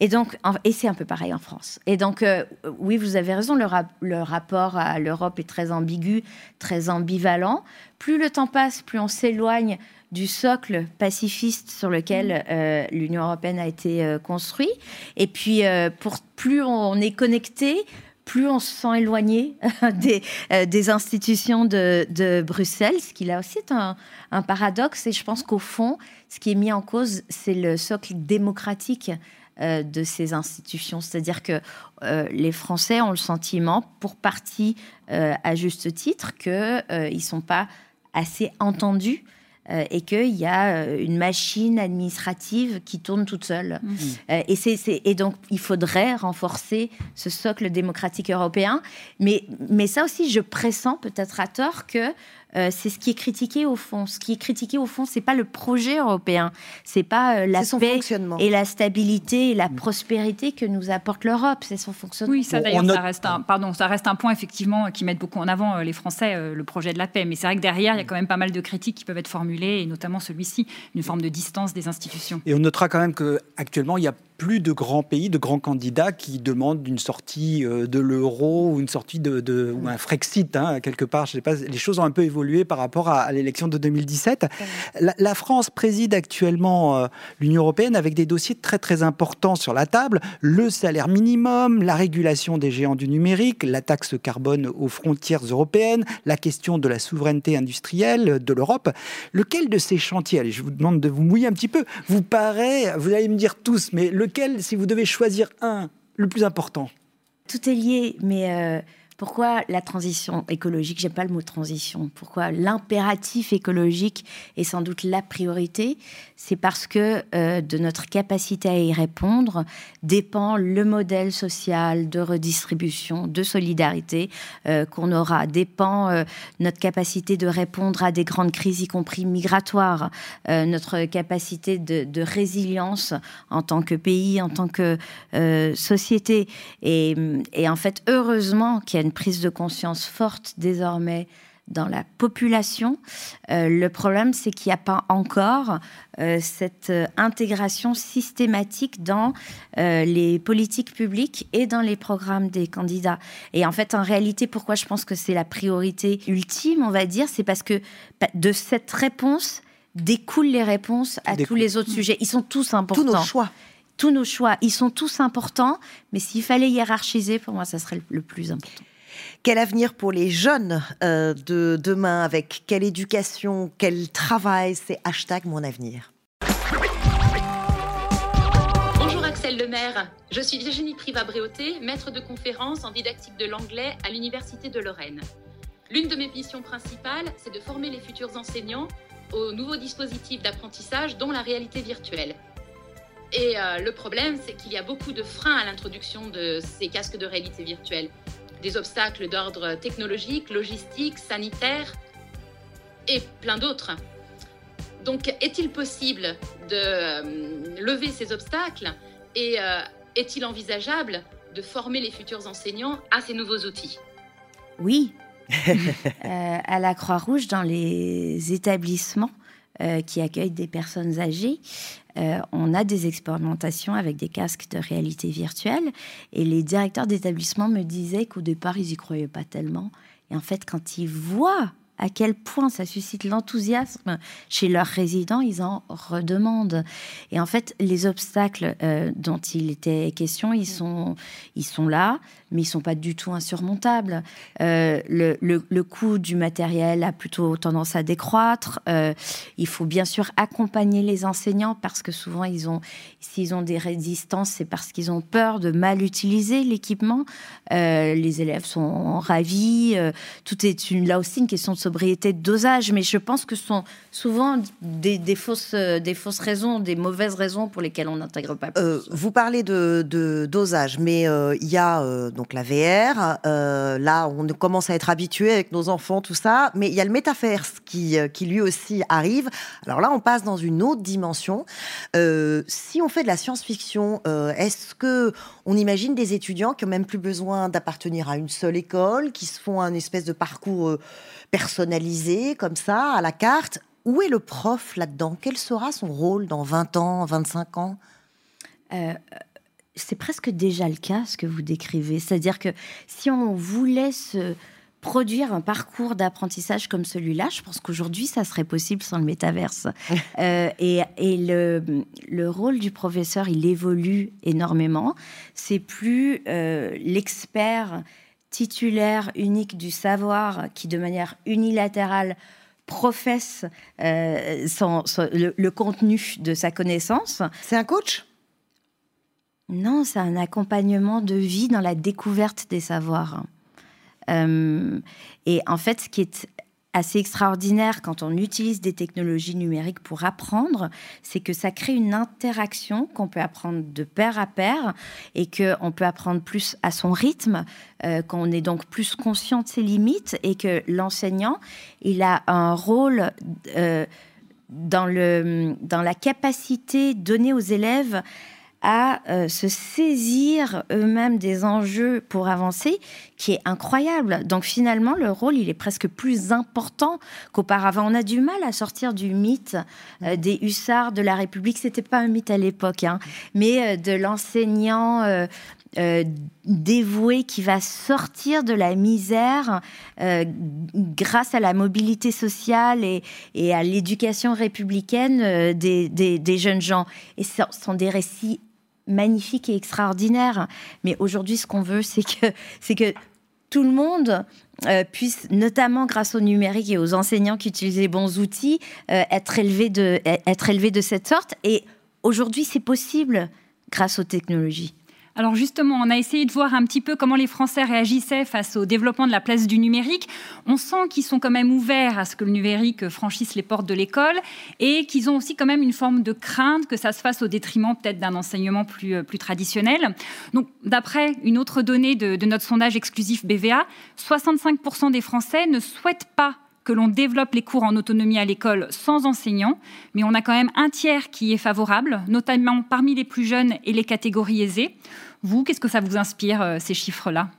Et donc, et c'est un peu pareil en France. Et donc, euh, oui, vous avez raison, le, le rapport à l'Europe est très ambigu, très ambivalent. Plus le temps passe, plus on s'éloigne du socle pacifiste sur lequel euh, l'Union européenne a été euh, construite. Et puis, pour plus on est connecté, plus on se sent éloigné des, des institutions de, Bruxelles, ce qui là aussi est un, paradoxe. Et je pense qu'au fond, ce qui est mis en cause, c'est le socle démocratique euh, de ces institutions. C'est-à-dire que euh, les Français ont le sentiment, pour partie euh, à juste titre, qu'ils ne sont pas assez entendus et qu'il y a une machine administrative qui tourne toute seule. Mmh. et, c'est, et donc, il faudrait renforcer ce socle démocratique européen. Mais, mais ça aussi, je pressens peut-être à tort que euh, c'est ce qui est critiqué au fond. Ce qui est critiqué au fond, c'est pas le projet européen, c'est pas euh, la paix et la stabilité et la mm. prospérité que nous apporte l'Europe, c'est son fonctionnement.
Oui, ça d'ailleurs, ça reste un, pardon, ça reste un point effectivement qui met beaucoup en avant euh, les Français, le projet de la paix. Mais c'est vrai que derrière, il y a quand même pas mal de critiques qui peuvent être formulées, et notamment celui-ci, une forme de distance des institutions.
Et on notera quand même que actuellement, il y a plus de grands pays, de grands candidats qui demandent une sortie euh, de l'euro ou une sortie de, ou un Frexit hein, quelque part. Je sais pas, les choses ont un peu évolué par rapport à, l'élection de 2017. La, France préside actuellement euh, l'Union européenne avec des dossiers très très importants sur la table le salaire minimum, la régulation des géants du numérique, la taxe carbone aux frontières européennes, la question de la souveraineté industrielle de l'Europe. Lequel de ces chantiers, allez, je vous demande de vous mouiller un petit peu, vous paraît, vous allez me dire tous, mais le si vous devez choisir un, le plus important?
Tout est lié, mais euh, pourquoi la transition écologique, j'aime pas le mot transition, pourquoi l'impératif écologique est sans doute la priorité, c'est parce que euh, de notre capacité à y répondre dépend le modèle social de redistribution, de solidarité euh, qu'on aura, dépend euh, notre capacité de répondre à des grandes crises, y compris migratoires, notre capacité de, résilience en tant que pays, en tant que société. Et, et en fait, heureusement qu'il y a une prise de conscience forte désormais dans la population. Euh, le problème, c'est qu'il n'y a pas encore euh, cette euh, intégration systématique dans les politiques publiques et dans les programmes des candidats. Et en fait, en réalité, pourquoi je pense que c'est la priorité ultime, on va dire, c'est parce que bah, de cette réponse découlent les réponses à tous les autres sujets. Ils sont tous importants.
Tous nos choix
tous nos choix, ils sont tous importants, mais s'il fallait hiérarchiser, pour moi, ça serait le plus important.
Quel avenir pour les jeunes euh, de demain avec quelle éducation, quel travail C'est hashtag mon avenir.
Bonjour Axel Lemaire, je suis Virginie Priva-Bréauté, maître de conférence en didactique de l'anglais à l'Université de Lorraine. L'une de mes missions principales, c'est de former les futurs enseignants aux nouveaux dispositifs d'apprentissage, dont la réalité virtuelle. Et euh, le problème, c'est qu'il y a beaucoup de freins à l'introduction de ces casques de réalité virtuelle des obstacles d'ordre technologique, logistique, sanitaire et plein d'autres. Donc, est-il possible de euh, lever ces obstacles et euh, est-il envisageable de former les futurs enseignants à ces nouveaux outils?
Oui. Euh, à la Croix-Rouge, dans les établissements qui accueillent des personnes âgées, euh, on a des expérimentations avec des casques de réalité virtuelle. Et les directeurs d'établissement me disaient qu'au départ, ils y croyaient pas tellement. Et en fait, quand ils voient à quel point ça suscite l'enthousiasme chez leurs résidents, ils en redemandent. Et en fait, les obstacles euh, dont il était question, ils sont, ils sont là, mais ils sont pas du tout insurmontables. Euh, le, coût du matériel a plutôt tendance à décroître. Euh, il faut bien sûr accompagner les enseignants parce que souvent, ils ont, s'ils ont des résistances, c'est parce qu'ils ont peur de mal utiliser l'équipement. les élèves sont ravis. tout est une, là aussi une question de sobriété de dosage, mais je pense que ce sont souvent des, fausses, des fausses raisons, des mauvaises raisons pour lesquelles on n'intègre pas.
Euh, vous parlez de, dosage, mais euh, il y a euh, donc la VR. là, on commence à être habitué avec nos enfants, tout ça, mais il y a le métaverse qui, qui lui aussi arrive. Alors là, on passe dans une autre dimension. si on fait de la science-fiction, est-ce que on imagine des étudiants qui ont même plus besoin d'appartenir à une seule école, qui se font un espèce de parcours personnalisé comme ça, à la carte. Où est le prof là-dedans? Quel sera son rôle dans 20 ans, 25 ans?
Euh, C'est presque déjà le cas, ce que vous décrivez. C'est-à-dire que si on voulait se produire un parcours d'apprentissage comme celui-là, je pense qu'aujourd'hui, ça serait possible sans le métaverse. Euh, et, le, le, rôle du professeur, il évolue énormément. C'est plus euh, l'expert titulaire unique du savoir qui, de manière unilatérale, professe euh, le, contenu de sa connaissance.
C'est un coach?
Non, c'est un accompagnement de vie dans la découverte des savoirs. Euh, et en fait, ce qui est assez extraordinaire quand on utilise des technologies numériques pour apprendre, c'est que ça crée une interaction qu'on peut apprendre de pair à pair et qu'on peut apprendre plus à son rythme, euh, qu'on est donc plus conscient de ses limites et que l'enseignant, il a un rôle euh, dans, le, dans la capacité donnée aux élèves à euh, se saisir eux-mêmes des enjeux pour avancer, qui est incroyable. Donc finalement, le rôle, il est presque plus important qu'auparavant. On a du mal à sortir du mythe euh, des hussards de la République. C'était pas un mythe à l'époque, hein, mais euh, de l'enseignant. dévoué qui va sortir de la misère grâce à la mobilité sociale et, à l'éducation républicaine des, des, jeunes gens. Et ce sont des récits magnifique et extraordinaire. Mais aujourd'hui, ce qu'on veut, c'est que, c'est que tout le monde euh, puisse, notamment grâce au numérique et aux enseignants qui utilisent les bons outils, euh, être, élevé de, être élevé de cette sorte. Et aujourd'hui, c'est possible grâce aux technologies.
Alors justement, on a essayé de voir un petit peu comment les Français réagissaient face au développement de la place du numérique. On sent qu'ils sont quand même ouverts à ce que le numérique franchisse les portes de l'école et qu'ils ont aussi quand même une forme de crainte que ça se fasse au détriment peut-être d'un enseignement plus, euh, traditionnel. Donc d'après une autre donnée de, de notre sondage exclusif BVA, 65% des Français ne souhaitent pas que l'on développe les cours en autonomie à l'école sans enseignants, mais on a quand même un tiers qui est favorable, notamment parmi les plus jeunes et les catégories aisées. Vous, qu'est-ce que ça vous inspire, euh, ces chiffres-là?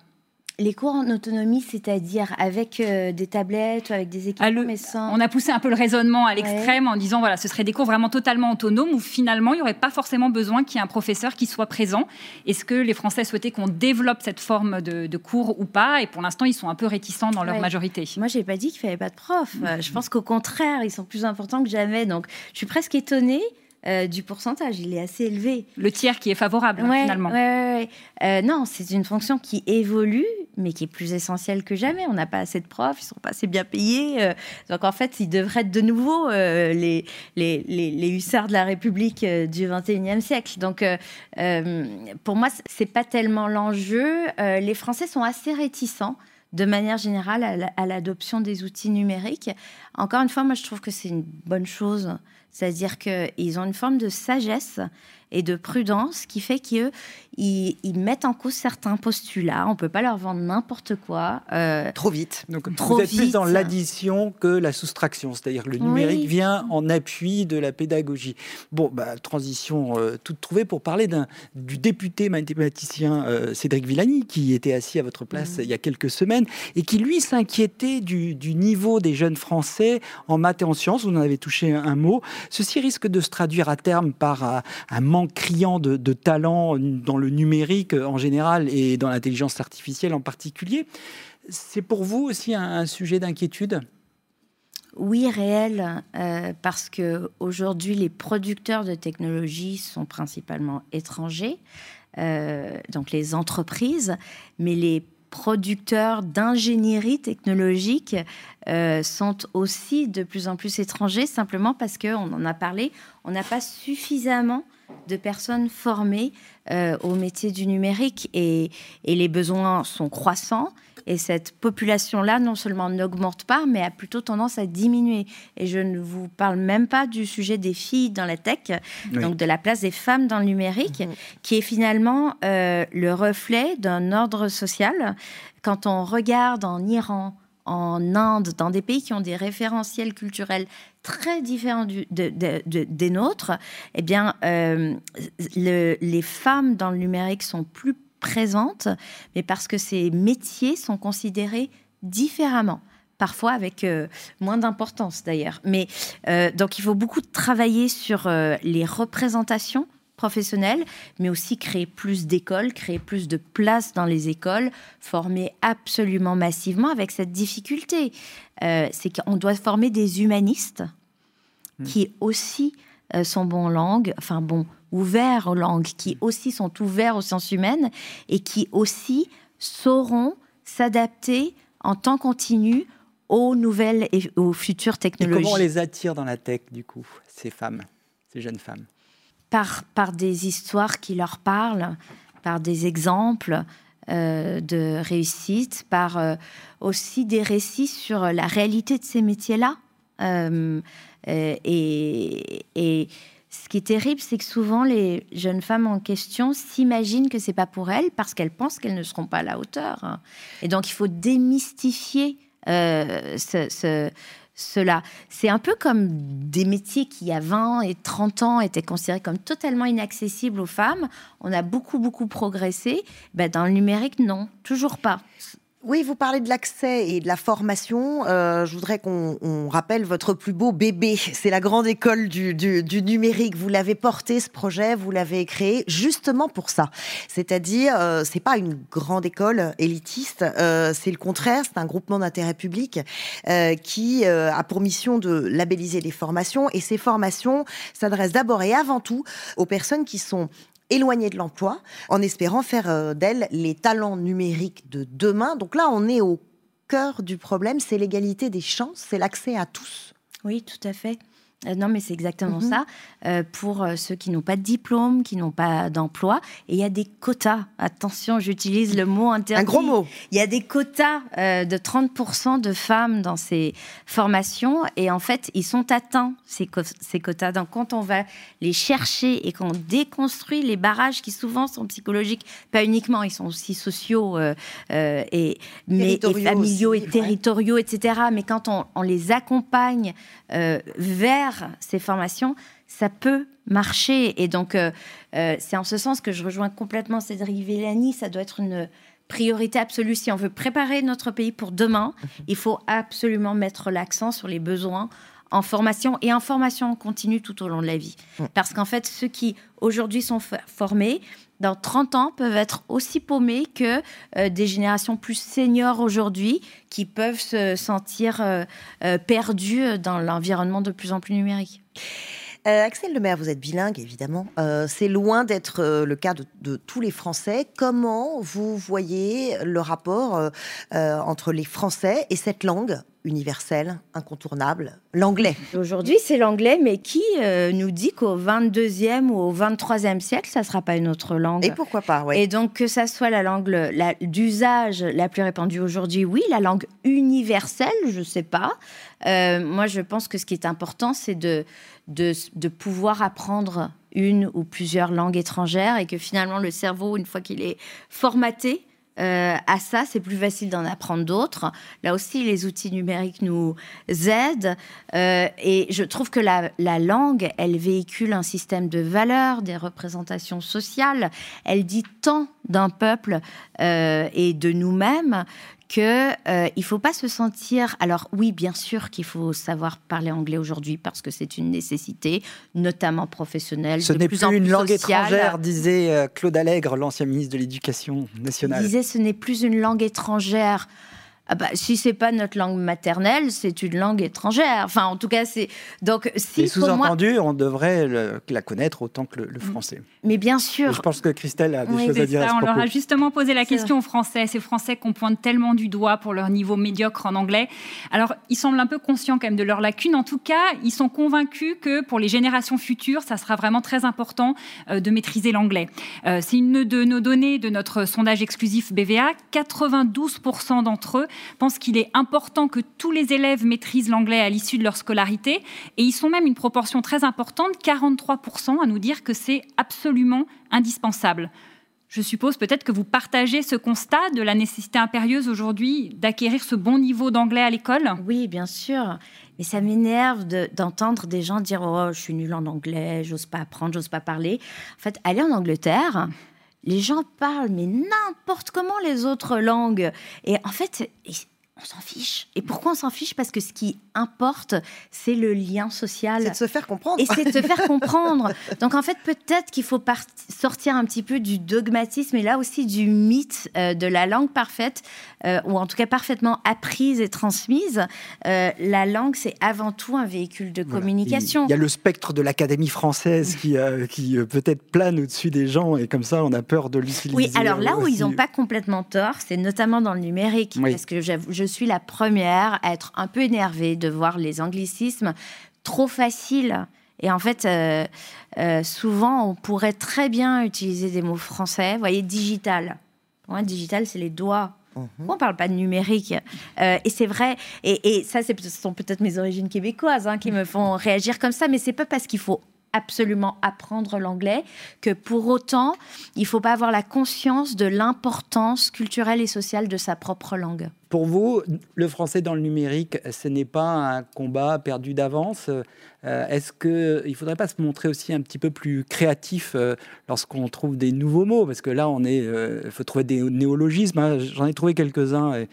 Les cours en autonomie, c'est-à-dire avec euh, des tablettes ou avec des ah, équipements
On a poussé un peu le raisonnement à l'extrême en disant voilà, ce serait des cours vraiment totalement autonomes où finalement il n'y aurait pas forcément besoin qu'il y ait un professeur qui soit présent. Est-ce que les Français souhaitaient qu'on développe cette forme de, cours ou pas? Et pour l'instant, ils sont un peu réticents dans leur majorité.
Moi, j'ai pas dit qu'il fallait pas de profs. Mm. Je pense qu'au contraire, ils sont plus importants que jamais. Donc, je suis presque étonnée euh, du pourcentage. Il est assez élevé.
Le tiers qui est favorable, finalement.
Euh, non, c'est une fonction qui évolue, mais qui est plus essentielle que jamais. On n'a pas assez de profs, ils sont pas assez bien payés. Euh. donc, en fait, ils devraient être de nouveau les, les, les, hussards de la République du 21e siècle. Donc, pour moi, c'est pas tellement l'enjeu. les Français sont assez réticents de manière générale à l'adoption des outils numériques. Encore une fois, moi, je trouve que c'est une bonne chose c'est-à-dire qu'ils ont une forme de sagesse et de prudence qui fait qu'ils ils, mettent en cause certains postulats. On peut pas leur vendre n'importe quoi.
Euh, trop vite. Donc vous êtes plus dans l'addition que la soustraction, c'est-à-dire que le numérique vient en appui de la pédagogie. Bon, bah, transition euh, toute trouvée pour parler du député mathématicien euh, Cédric Villani qui était assis à votre place mmh. il y a quelques semaines et qui lui s'inquiétait du, niveau des jeunes Français en maths et en sciences. Vous en avez touché un, mot. Ceci risque de se traduire à terme par un, un criant de, de talent dans le numérique en général et dans l'intelligence artificielle en particulier. C'est pour vous aussi un, sujet d'inquiétude?
Oui, réel, euh, parce que aujourd'hui les producteurs de technologies sont principalement étrangers, euh, donc les entreprises, mais les producteurs d'ingénierie technologique euh, sont aussi de plus en plus étrangers, simplement parce qu'on en a parlé, on n'a pas suffisamment de personnes formées euh, au métier du numérique et, les besoins sont croissants. Et cette population-là, non seulement n'augmente pas, mais a plutôt tendance à diminuer. Et je ne vous parle même pas du sujet des filles dans la tech, donc de la place des femmes dans le numérique, mhm. qui est finalement euh, le reflet d'un ordre social. Quand on regarde en Iran, en Inde, dans des pays qui ont des référentiels culturels très différents des nôtres, eh bien, euh, les femmes dans le numérique sont plus présentes, mais parce que ces métiers sont considérés différemment parfois avec euh, moins d'importance d'ailleurs. Mais euh, donc il faut beaucoup travailler sur les représentations professionnels, mais aussi créer plus d'écoles, créer plus de places dans les écoles, former absolument massivement avec cette difficulté. Euh, c'est qu'on doit former des humanistes hmm. qui aussi euh, sont bons en langue, enfin bon, ouverts aux langues, qui aussi sont ouverts aux sciences humaines et qui aussi sauront s'adapter en temps continu aux nouvelles et aux futures technologies.
Et comment on les attire dans la tech, du coup, ces femmes, ces jeunes femmes?
Par, des histoires qui leur parlent, par des exemples euh, de réussite, par euh, aussi des récits sur la réalité de ces métiers-là. Euh, et, et, ce qui est terrible, c'est que souvent les jeunes femmes en question s'imaginent que c'est pas pour elles parce qu'elles pensent qu'elles ne seront pas à la hauteur. Et donc il faut démystifier ce, cela. C'est un peu comme des métiers qui, il y a 20 et 30 ans, étaient considérés comme totalement inaccessibles aux femmes. On a beaucoup, beaucoup progressé. Ben, dans le numérique, non, toujours pas.
Oui, vous parlez de l'accès et de la formation. Euh, je voudrais qu'on rappelle votre plus beau bébé. C'est la grande école du, numérique. Vous l'avez porté ce projet, vous l'avez créé justement pour ça. C'est-à-dire, euh, c'est pas une grande école élitiste. Euh, c'est le contraire. C'est un groupement d'intérêt public qui a pour mission de labelliser les formations. Et ces formations s'adressent d'abord et avant tout aux personnes qui sont éloignées de l'emploi, en espérant faire euh, d'elles les talents numériques de demain. Donc là, on est au cœur du problème, c'est l'égalité des chances, c'est l'accès à tous.
Oui, tout à fait. Euh, non, mais c'est exactement mhm. ça. Euh, pour euh, ceux qui n'ont pas de diplôme, qui n'ont pas d'emploi. Et il y a des quotas. Attention, j'utilise le mot interdit.
Un gros mot.
Il y a des quotas de 30% de femmes dans ces formations. Et en fait, ils sont atteints, ces, ces quotas. Donc, quand on va les chercher et qu'on déconstruit les barrages qui souvent sont psychologiques, pas uniquement, ils sont aussi sociaux et, mais, familiaux et territoriaux, etc. Mais quand on, on les accompagne vers ces formations, ça peut marcher. Et donc, euh, euh, c'est en ce sens que je rejoins complètement Cédric Villani. Ça doit être une priorité absolue. Si on veut préparer notre pays pour demain, mhm. il faut absolument mettre l'accent sur les besoins en formation et en formation continue tout au long de la vie. Parce qu'en fait, ceux qui aujourd'hui sont formés, dans 30 ans, peuvent être aussi paumés que euh, des générations plus seniors aujourd'hui qui peuvent se sentir euh, euh, perdus dans l'environnement de plus en plus numérique.
Axel Lemaire, vous êtes bilingue, évidemment. c'est loin d'être le cas de, de, tous les Français. Comment vous voyez le rapport entre les Français et cette langue universel, incontournable, l'anglais?
Aujourd'hui, c'est l'anglais, mais qui euh, nous dit qu'au 22e ou au 23e siècle, ça ne sera pas une autre langue?
Et pourquoi pas, oui.
Et donc, que ça soit la langue d'usage la plus répandue aujourd'hui, oui, la langue universelle, je ne sais pas. Euh, moi, je pense que ce qui est important, c'est de, de, pouvoir apprendre une ou plusieurs langues étrangères et que finalement, le cerveau, une fois qu'il est formaté, euh, à ça, c'est plus facile d'en apprendre d'autres. Là aussi, les outils numériques nous aident. Euh, et je trouve que la, langue, elle véhicule un système de valeurs, des représentations sociales. Elle dit tant d'un peuple euh, et de nous-mêmes qu'il euh, il ne faut pas se sentir. Alors oui, bien sûr qu'il faut savoir parler anglais aujourd'hui parce que c'est une nécessité, notamment professionnelle.
Ce n'est plus, une langue étrangère, disait euh, Claude Allègre, l'ancien ministre de l'Éducation nationale.
Il disait ce n'est plus une langue étrangère. Ah bah, si c'est pas notre langue maternelle, c'est une langue étrangère. Enfin, en tout cas, c'est donc si.
sous-entendu, on devrait la connaître autant que le, français.
Mais bien sûr.
je pense que Christelle a des choses à dire.
Ça, on leur a justement posé la question aux Français, ces Français qu'on pointe tellement du doigt pour leur niveau médiocre en anglais. Alors, ils semblent un peu conscients quand même de leurs lacunes. En tout cas, ils sont convaincus que pour les générations futures, ça sera vraiment très important euh, de maîtriser l'anglais. Euh, c'est une de nos données de notre sondage exclusif BVA. 92% d'entre eux pensent qu'il est important que tous les élèves maîtrisent l'anglais à l'issue de leur scolarité. Et ils sont même une proportion très importante, 43%, à nous dire que c'est absolument indispensable. Je suppose peut-être que vous partagez ce constat de la nécessité impérieuse aujourd'hui d'acquérir ce bon niveau d'anglais à l'école?
Oui, bien sûr. Mais ça m'énerve d'entendre des gens dire Oh, je suis nul en anglais, j'ose pas apprendre, j'ose pas parler. En fait, aller en Angleterre, les gens parlent, mais n'importe comment les autres langues. Et en fait, on s'en fiche. Et pourquoi on s'en fiche? Parce que ce qui importe, c'est le lien social.
C'est de se faire comprendre.
Et c'est de se faire comprendre. Donc en fait, peut-être qu'il faut sortir un petit peu du dogmatisme et là aussi du mythe euh, de la langue parfaite, euh, ou en tout cas parfaitement apprise et transmise. Euh, la langue, c'est avant tout un véhicule de communication.
Il y a le spectre de l'Académie française qui, qui peut-être plane au-dessus des gens et comme ça, on a peur de l'utiliser.
Oui, alors là où ils n'ont pas complètement tort, c'est notamment dans le numérique, parce que je suis la première à être un peu énervée de voir les anglicismes trop faciles. Et en fait, euh, euh, souvent, on pourrait très bien utiliser des mots français. Vous voyez, digital. moi, digital, c'est les doigts. Mhm. On ne parle pas de numérique. Euh, et c'est vrai, et, ça, ce sont peut-être mes origines québécoises hein, qui me font réagir comme ça, mais c'est pas parce qu'il faut absolument apprendre l'anglais, que pour autant, il ne faut pas avoir la conscience de l'importance culturelle et sociale de sa propre langue.
Pour vous, le français dans le numérique, ce n'est pas un combat perdu d'avance. Euh, est-ce qu'il ne faudrait pas se montrer aussi un petit peu plus créatif euh, lorsqu'on trouve des nouveaux mots? Parce que là, est, euh, il faut trouver des néologismes. Hein. J'en ai trouvé quelques-uns.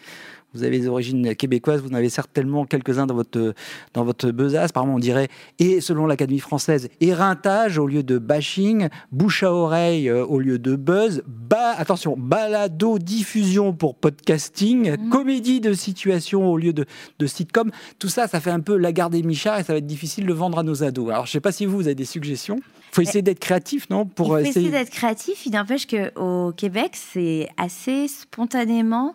Vous avez des origines québécoises, vous en avez certainement quelques-uns dans votre, dans votre besace. Par exemple, on dirait, et selon l'Académie française, éreintage au lieu de bashing, bouche à oreille euh, au lieu de buzz, ba, attention, balado diffusion pour podcasting, mmh. comédie de situation au lieu de, de sitcom. Tout ça, ça fait un peu la garde des michards et ça va être difficile de vendre à nos ados. Alors, je ne sais pas si vous, vous avez des suggestions. Il faut essayer d'être créatif, non
pour Il faut essayer, essayer d'être créatif. Il n'empêche qu'au Québec, c'est assez spontanément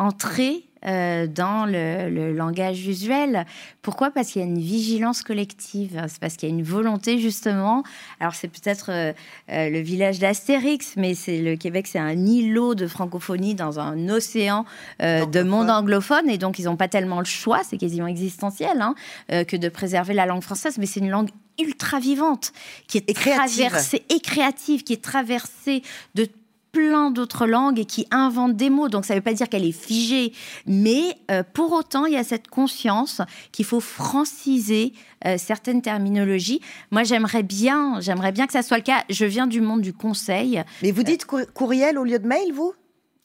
entrer euh, dans le, langage usuel. Pourquoi? Parce qu'il y a une vigilance collective. C'est parce qu'il y a une volonté justement. Alors c'est peut-être euh, euh, le village d'Astérix, mais c'est le Québec, c'est un îlot de francophonie dans un océan de monde anglophone, et donc ils n'ont pas tellement le choix, c'est quasiment existentiel, hein, que de préserver la langue française. Mais c'est une langue ultra vivante, qui est traversée et créative, qui est traversée de plein d'autres langues et qui inventent des mots. Donc ça ne veut pas dire qu'elle est figée, mais euh, pour autant, il y a cette conscience qu'il faut franciser euh, certaines terminologies. Moi, j'aimerais bien, j'aimerais bien que ça soit le cas. Je viens du monde du conseil.
Mais vous dites courriel au lieu de mail, vous?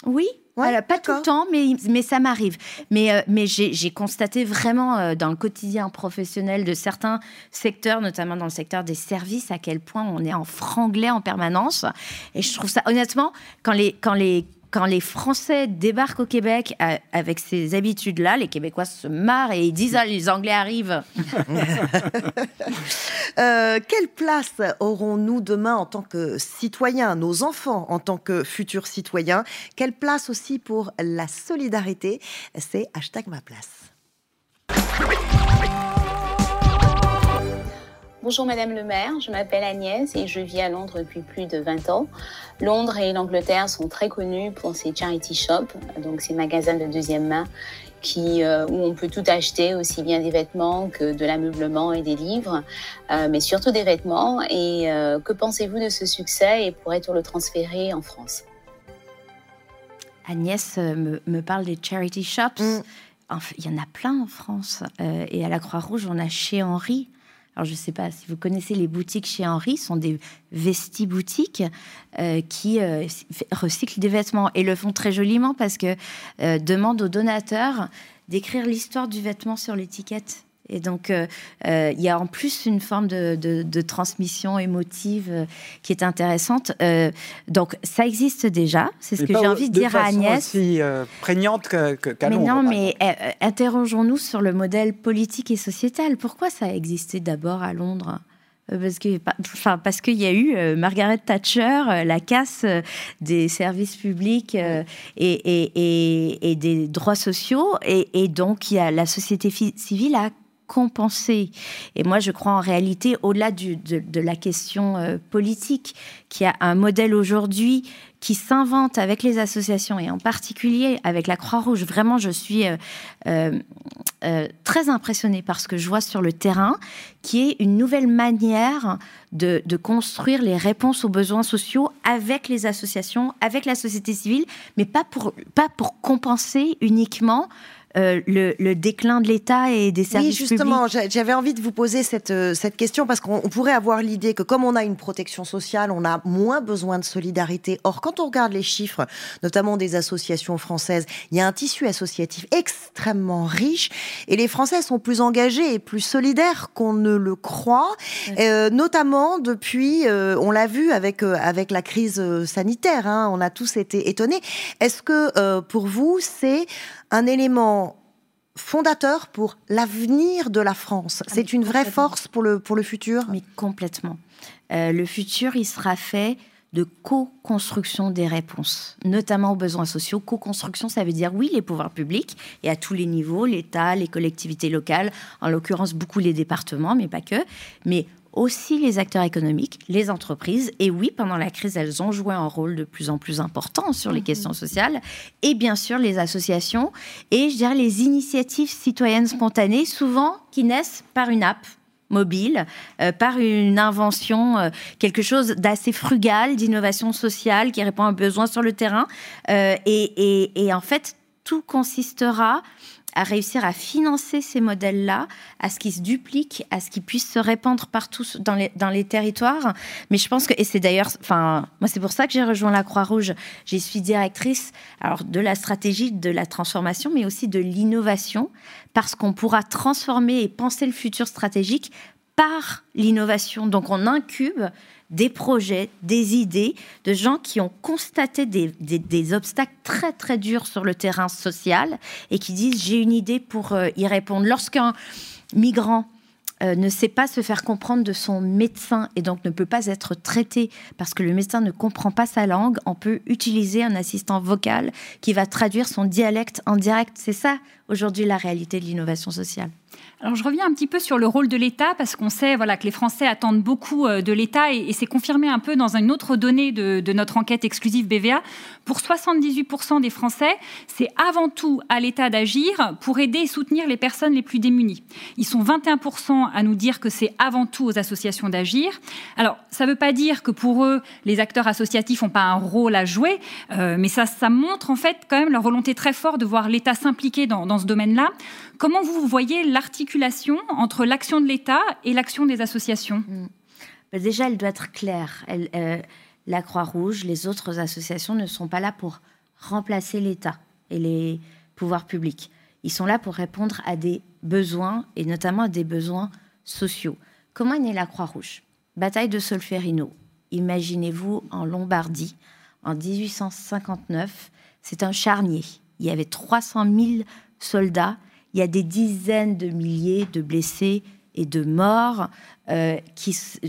Oui, pas tout le temps, mais, mais ça m'arrive. Mais, euh, mais j'ai constaté vraiment euh, dans le quotidien professionnel de certains secteurs, notamment dans le secteur des services, à quel point on est en franglais en permanence. Et je trouve ça, honnêtement, quand les, quand les quand les Français débarquent au Québec euh, avec ces habitudes-là, les Québécois se marrent et ils disent ah, les Anglais arrivent.
Euh, quelle place aurons-nous demain en tant que citoyens, nos enfants en tant que futurs citoyens? Quelle place aussi pour la solidarité? C'est hashtag ma place.
Bonjour Madame le maire, je m'appelle Agnès et je vis à Londres depuis plus de 20 ans. Londres et l'Angleterre sont très connus pour ces charity shops, donc ces magasins de deuxième main qui, euh, où on peut tout acheter, aussi bien des vêtements que de l'ameublement et des livres, euh, mais surtout des vêtements. Et euh, que pensez-vous de ce succès et pourrait-on le transférer en France?
Agnès me, parle des charity shops. Mm. il y en a plein en France. et à la Croix-Rouge, on a chez Henri alors je ne sais pas si vous connaissez les boutiques chez Henri, sont des vesti-boutiques euh, qui euh, recyclent des vêtements et le font très joliment parce que euh, demandent aux donateurs d'écrire l'histoire du vêtement sur l'étiquette. Et donc, euh, euh, il y a en plus une forme de, transmission émotive euh, qui est intéressante. donc, ça existe déjà. C'est ce que j'ai envie de, dire à Agnès.
aussi prégnante qu'à que,
Mais non, mais interrogeons-nous sur le modèle politique et sociétal. Pourquoi ça a existé d'abord à Londres? Parce que, enfin, parce qu'il y a eu Margaret Thatcher, la casse des services publics et, et, et, des droits sociaux, et, donc il y a la société civile a compenser. Et moi, je crois en réalité, au-delà de, la question euh, politique, qu'il y a un modèle aujourd'hui qui s'invente avec les associations et en particulier avec la Croix-Rouge. Vraiment, je suis euh, euh, très impressionnée par ce que je vois sur le terrain, qui est une nouvelle manière de, de, construire les réponses aux besoins sociaux avec les associations, avec la société civile, mais pas pour, pas pour compenser uniquement euh, le, déclin de l'État et des services
publics Oui, justement, j'avais envie de vous poser cette, euh, cette question parce qu'on pourrait avoir l'idée que comme on a une protection sociale, on a moins besoin de solidarité. Or, quand on regarde les chiffres, notamment des associations françaises, il y a un tissu associatif extrêmement riche et les Français sont plus engagés et plus solidaires qu'on ne le croit, euh, notamment depuis, on l'a vu avec, avec la crise sanitaire, hein, on a tous été étonnés. Est-ce que pour vous, c'est un élément fondateur pour l'avenir de la France. Ah, C'est une vraie force pour le, pour le futur?
Mais complètement. Euh, le futur, il sera fait de co-construction des réponses, notamment aux besoins sociaux. Co-construction, ça veut dire oui, les pouvoirs publics, et à tous les niveaux, l'État, les collectivités locales, en l'occurrence beaucoup les départements, mais pas que, mais aussi les acteurs économiques, les entreprises. Et oui, pendant la crise, elles ont joué un rôle de plus en plus important sur les mhm. questions sociales. Et bien sûr, les associations et, je dirais, les initiatives citoyennes spontanées, souvent qui naissent par une app mobile, euh, par une invention, euh, quelque chose d'assez frugal, d'innovation sociale qui répond à un besoin sur le terrain. Euh, et, et en fait, tout consistera à réussir à financer ces modèles-là, à ce qu'ils se dupliquent, à ce qu'ils puissent se répandre partout dans les, dans les territoires. Mais je pense que, et c'est d'ailleurs, enfin, moi c'est pour ça que j'ai rejoint la Croix-Rouge. J'y suis directrice alors, de la stratégie, de la transformation, mais aussi de l'innovation, parce qu'on pourra transformer et penser le futur stratégique par l'innovation. Donc on incube des projets, des idées de gens qui ont constaté des, obstacles très très durs sur le terrain social et qui disent j'ai une idée pour euh, y répondre. Lorsqu'un migrant euh, ne sait pas se faire comprendre de son médecin et donc ne peut pas être traité parce que le médecin ne comprend pas sa langue, on peut utiliser un assistant vocal qui va traduire son dialecte en direct. C'est ça aujourd'hui la réalité de l'innovation sociale.
Alors je reviens un petit peu sur le rôle de l'État parce qu'on sait voilà, que les Français attendent beaucoup euh, de l'État et, c'est confirmé un peu dans une autre donnée de, notre enquête exclusive BVA. Pour 78% des Français, c'est avant tout à l'État d'agir pour aider et soutenir les personnes les plus démunies. Ils sont 21% à nous dire que c'est avant tout aux associations d'agir. Alors ça ne veut pas dire que pour eux, les acteurs associatifs n'ont pas un rôle à jouer, euh, mais ça, montre en fait quand même leur volonté très forte de voir l'État s'impliquer dans ce domaine-là. Comment vous voyez l'articulation entre l'action de l'État et l'action des associations? Mm.
ben, Déjà, elle doit être claire. Euh, la Croix-Rouge, les autres associations ne sont pas là pour remplacer l'État et les pouvoirs publics. Ils sont là pour répondre à des besoins, et notamment à des besoins sociaux. Comment est née la Croix-Rouge? Bataille de Solferino. Imaginez-vous en Lombardie, en 1859, c'est un charnier. Il y avait 300 000 soldats il y a des dizaines de milliers de blessés et de morts, euh,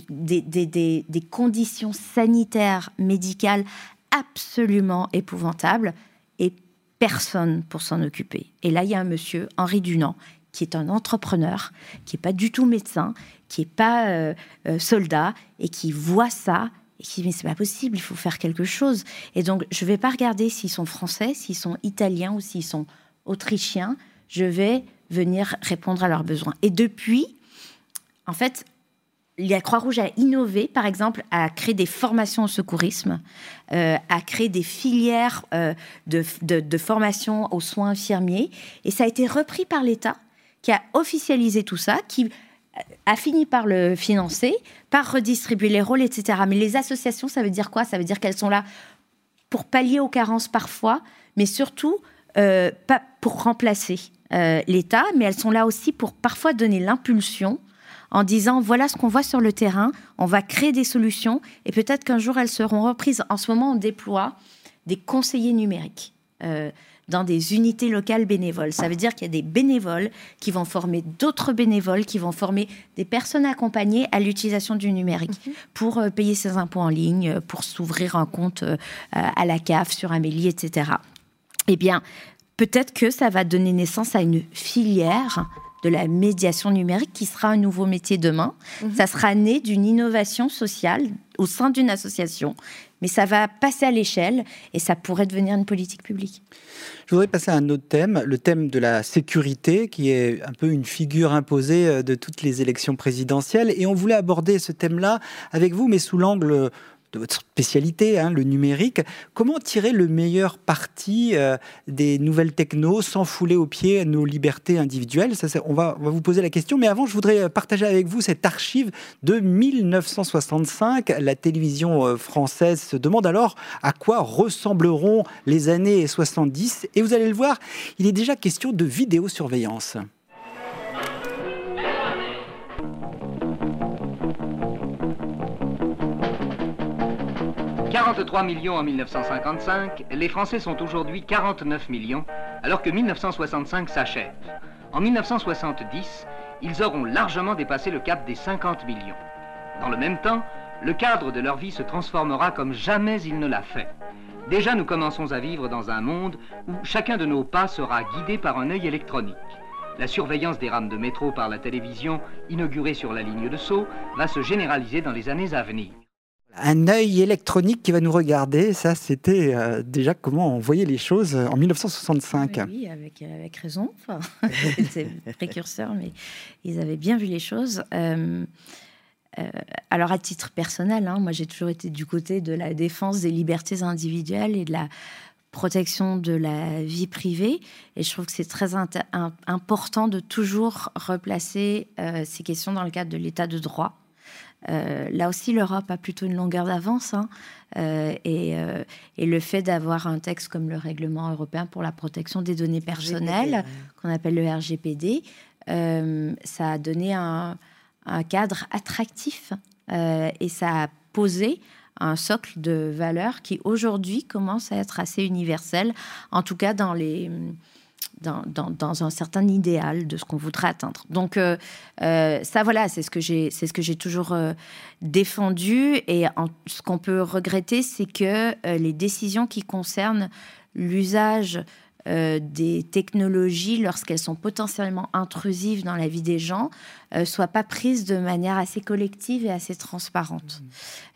des, conditions sanitaires, médicales absolument épouvantables, et personne pour s'en occuper. Et là, il y a un monsieur, Henri Dunant, qui est un entrepreneur, qui n'est pas du tout médecin, qui n'est pas euh, euh, soldat, et qui voit ça et qui dit mais c'est pas possible, il faut faire quelque chose. Et donc je vais pas regarder s'ils sont français, s'ils sont italiens ou s'ils sont autrichiens je vais venir répondre à leurs besoins. Et depuis, en fait, la Croix-Rouge a innové, par exemple, à créer des formations au secourisme, euh, à créer des filières euh, de, formation aux soins infirmiers. Et ça a été repris par l'État, qui a officialisé tout ça, qui a fini par le financer, par redistribuer les rôles, etc. Mais les associations, ça veut dire quoi? Ça veut dire qu'elles sont là pour pallier aux carences parfois, mais surtout euh, pas pour remplacer. Euh, l'État, mais elles sont là aussi pour parfois donner l'impulsion en disant voilà ce qu'on voit sur le terrain, on va créer des solutions et peut-être qu'un jour elles seront reprises. En ce moment, on déploie des conseillers numériques. Euh, dans des unités locales bénévoles. Ça veut dire qu'il y a des bénévoles qui vont former d'autres bénévoles, qui vont former des personnes accompagnées à l'utilisation du numérique mhm. pour euh, payer ses impôts en ligne, pour s'ouvrir un compte à la CAF, sur Amélie, etc. Eh bien, peut-être que ça va donner naissance à une filière de la médiation numérique qui sera un nouveau métier demain. Mhm. Ça sera né d'une innovation sociale au sein d'une association, mais ça va passer à l'échelle et ça pourrait devenir une politique publique.
Je voudrais passer à un autre thème, le thème de la sécurité, qui est un peu une figure imposée euh, de toutes les élections présidentielles. Et on voulait aborder ce thème-là avec vous, mais sous l'angle de votre spécialité, hein, le numérique. Comment tirer le meilleur parti euh, des nouvelles technos sans fouler aux pieds nos libertés individuelles? On, va, on, va, vous poser la question. Mais avant, je voudrais partager avec vous cette archive de 1965. La télévision euh, française se demande alors à quoi ressembleront les années 70. Et vous allez le voir, il est déjà question de vidéosurveillance.
43 millions en 1955, les Français sont aujourd'hui 49 millions, alors que 1965 s'achève. En 1970, ils auront largement dépassé le cap des 50 millions. Dans le même temps, le cadre de leur vie se transformera comme jamais il ne l'a fait. Déjà, nous commençons à vivre dans un monde où chacun de nos pas sera guidé par un œil électronique. La surveillance des rames de métro par la télévision, inaugurée sur la ligne de Sceaux, va se généraliser dans les années à venir
un œil électronique qui va nous regarder. Ça, c'était euh, déjà comment on voyait les choses euh, en 1965.
Oui, avec, euh, avec raison. Enfin, c'est précurseur, mais ils avaient bien vu les choses. alors, à titre personnel, hein, moi, j'ai toujours été du côté de la défense des libertés individuelles et de la protection de la vie privée. Et je trouve que c'est très important de toujours replacer ces questions dans le cadre de l'état de droit. Euh, là aussi, l'Europe a plutôt une longueur d'avance. Hein. Euh, euh, et, le fait d'avoir un texte comme le règlement européen pour la protection des données personnelles, qu'on appelle le RGPD, ça a donné un, cadre attractif et ça a posé un socle de valeurs qui aujourd'hui commence à être assez universel, en tout cas dans les dans, un certain idéal de ce qu'on voudrait atteindre. Donc euh, euh, ça, voilà, c'est ce que j'ai, c'est ce que j'ai toujours euh, défendu. Et ce qu'on peut regretter, c'est que les décisions qui concernent l'usage des technologies lorsqu'elles sont potentiellement intrusives dans la vie des gens soient pas prises de manière assez collective et assez transparente.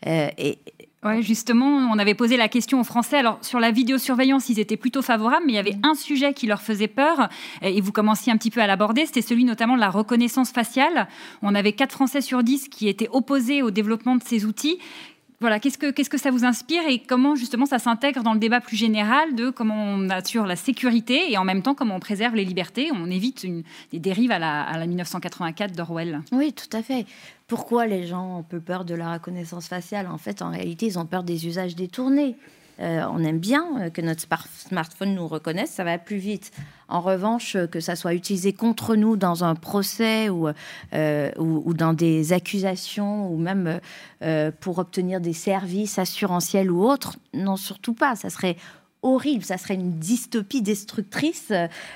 Mmh. et oui, justement, on avait posé la question aux Français. Alors, sur la vidéosurveillance, ils étaient plutôt favorables, mais il y avait un sujet qui leur faisait peur, et vous commenciez un petit peu à l'aborder, c'était celui notamment de la reconnaissance faciale. On avait 4 Français sur 10 qui étaient opposés au développement de ces outils. Voilà, qu'est-ce que, qu'est-ce que ça vous inspire et comment justement ça s'intègre dans le débat plus général de comment on assure la sécurité et en même temps comment on préserve les libertés, on évite des dérives à la, à la 1984 d'Orwell?
Oui, tout à fait. Pourquoi les gens ont peu peur de la reconnaissance faciale? En fait, en réalité, ils ont peur des usages détournés. Euh, on aime bien euh, que notre smartphone nous reconnaisse, ça va plus vite. En revanche, euh, que ça soit utilisé contre nous dans un procès ou, ou, dans des accusations ou même pour obtenir des services assurantiels ou autres, non, surtout pas. Ça serait horrible, ça serait une dystopie destructrice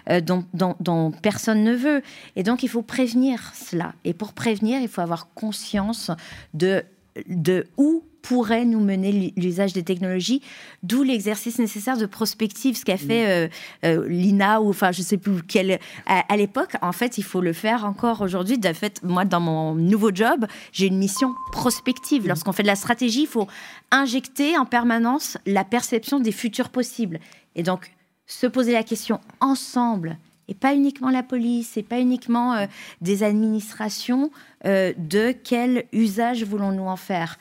euh, dont, personne ne veut. Et donc il faut prévenir cela. Et pour prévenir, il faut avoir conscience de, de où pourrait nous mener l'usage des technologies, d'où l'exercice nécessaire de prospective, ce qu'a fait euh, euh, l'INA ou enfin je sais plus quel à, l'époque. En fait, il faut le faire encore aujourd'hui. De fait, moi dans mon nouveau job, j'ai une mission prospective. Lorsqu'on fait de la stratégie, il faut injecter en permanence la perception des futurs possibles. Et donc se poser la question ensemble et pas uniquement la police, et pas uniquement euh, des administrations, de quel usage voulons-nous en faire?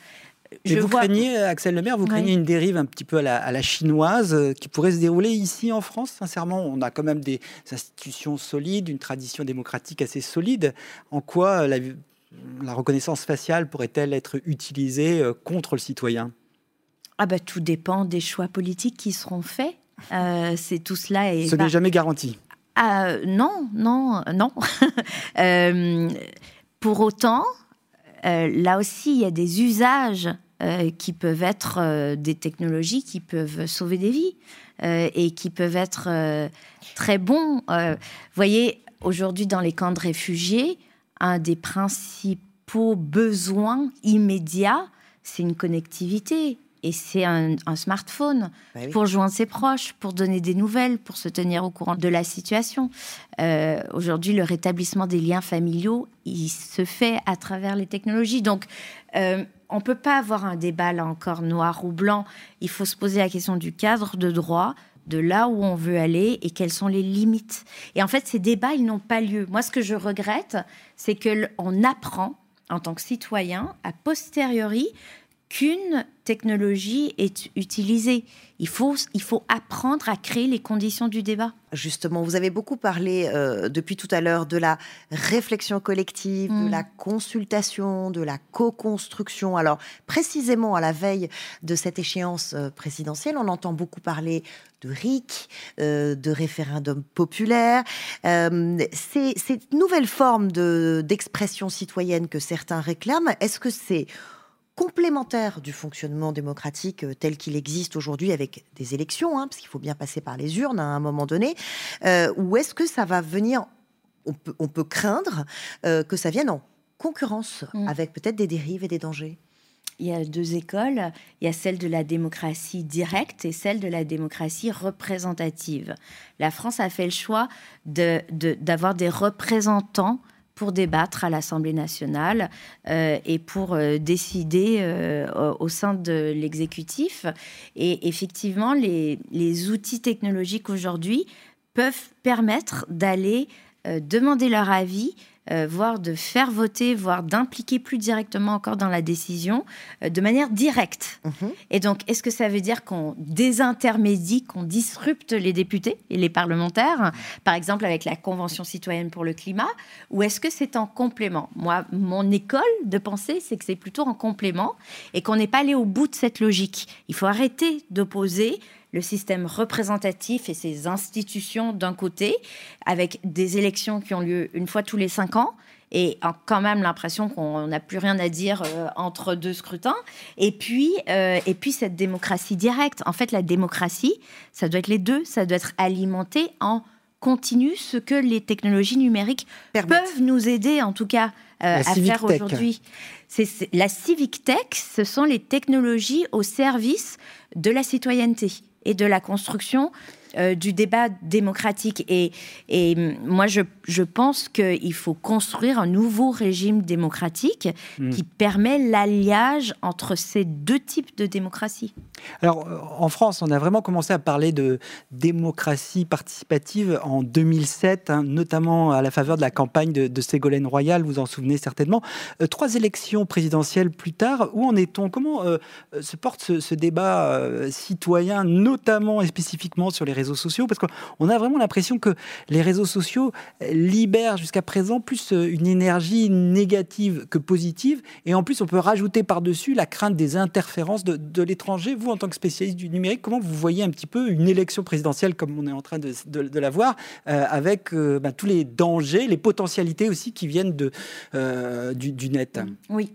Mais vous craignez, Axel Lemaire, vous craignez une dérive un petit peu à la, chinoise euh, qui pourrait se dérouler ici en France Sincèrement, on a quand même des institutions solides, une tradition démocratique assez solide. En quoi la, la reconnaissance faciale pourrait-elle être utilisée euh, contre le citoyen?
Ah bah, Tout dépend des choix politiques qui seront faits. Euh, c'est tout cela.
Et Ce n'est jamais garanti.
Ah, non, non, non. pour autant, là aussi, il y a des usages euh, qui peuvent être euh, des technologies qui peuvent sauver des vies euh, et qui peuvent être très bons. Vous voyez, aujourd'hui, dans les camps de réfugiés, un des principaux besoins immédiats, c'est une connectivité et c'est un, smartphone bah pour joindre ses proches, pour donner des nouvelles, pour se tenir au courant de la situation. Aujourd'hui, le rétablissement des liens familiaux, il se fait à travers les technologies. Donc, on ne peut pas avoir un débat là encore noir ou blanc. Il faut se poser la question du cadre de droit, de là où on veut aller et quelles sont les limites. Et en fait, ces débats, ils n'ont pas lieu. Moi, ce que je regrette, c'est qu'on apprend en tant que citoyen, a posteriori, qu'une technologie est utilisée. Il faut, il faut apprendre à créer les conditions du débat.
Justement, vous avez beaucoup parlé euh, depuis tout à l'heure de la réflexion collective, de mm. la consultation, de la co-construction. Alors, précisément à la veille de cette échéance euh, présidentielle, on entend beaucoup parler de RIC, euh, de référendum populaire. c'est cette nouvelle forme d'expression citoyenne que certains réclament. Est-ce que c'est complémentaire du fonctionnement démocratique euh, tel qu'il existe aujourd'hui avec des élections, hein, parce qu'il faut bien passer par les urnes à un moment donné, euh, ou est-ce que ça va venir, on peut, craindre euh, que ça vienne en concurrence mm. avec peut-être des dérives et des dangers?
Il y a deux écoles. Il y a celle de la démocratie directe et celle de la démocratie représentative. La France a fait le choix d'avoir de, des représentants pour débattre à l'Assemblée nationale euh, et pour euh, décider euh, au sein de l'exécutif. Et effectivement, les, les outils technologiques aujourd'hui peuvent permettre d'aller demander leur avis euh, voire de faire voter, voire d'impliquer plus directement encore dans la décision, euh, de manière directe. Mhm. Et donc, est-ce que ça veut dire qu'on désintermédie, qu'on disrupte les députés et les parlementaires, par exemple avec la Convention citoyenne pour le climat, ou est-ce que c'est en complément? Moi, mon école de pensée, c'est que c'est plutôt en complément et qu'on n'est pas allé au bout de cette logique. Il faut arrêter d'opposer le système représentatif et ses institutions d'un côté, avec des élections qui ont lieu une fois tous les cinq ans, et quand même l'impression qu'on n'a plus rien à dire euh, entre deux scrutins. Et puis, euh, et puis cette démocratie directe. En fait, la démocratie, ça doit être les deux. Ça doit être alimenté en continu ce que les technologies numériques peuvent nous aider, en tout cas, à faire aujourd'hui. La civic tech, ce sont les technologies au service de la citoyenneté et de la construction euh, du débat démocratique. Et, et moi, je, je pense qu'il faut construire un nouveau régime démocratique hmm. qui permet l'alliage entre ces deux types de démocratie.
Alors, en France, on a vraiment commencé à parler de démocratie participative en 2007, hein, notamment à la faveur de la campagne de, Ségolène Royal, vous en souvenez certainement. Euh, trois élections présidentielles plus tard, où en est-on? Comment euh, se porte ce, débat citoyen, notamment et spécifiquement sur les réseaux sociaux Parce qu'on a vraiment l'impression que les réseaux sociaux libèrent jusqu'à présent plus euh, une énergie négative que positive. Et en plus, on peut rajouter par-dessus la crainte des interférences de, l'étranger. Vous, en tant que spécialiste du numérique, comment vous voyez un petit peu une élection présidentielle comme on est en train de, de, la voir, euh, avec euh, bah, tous les dangers, les potentialités aussi qui viennent du, du net?
Oui.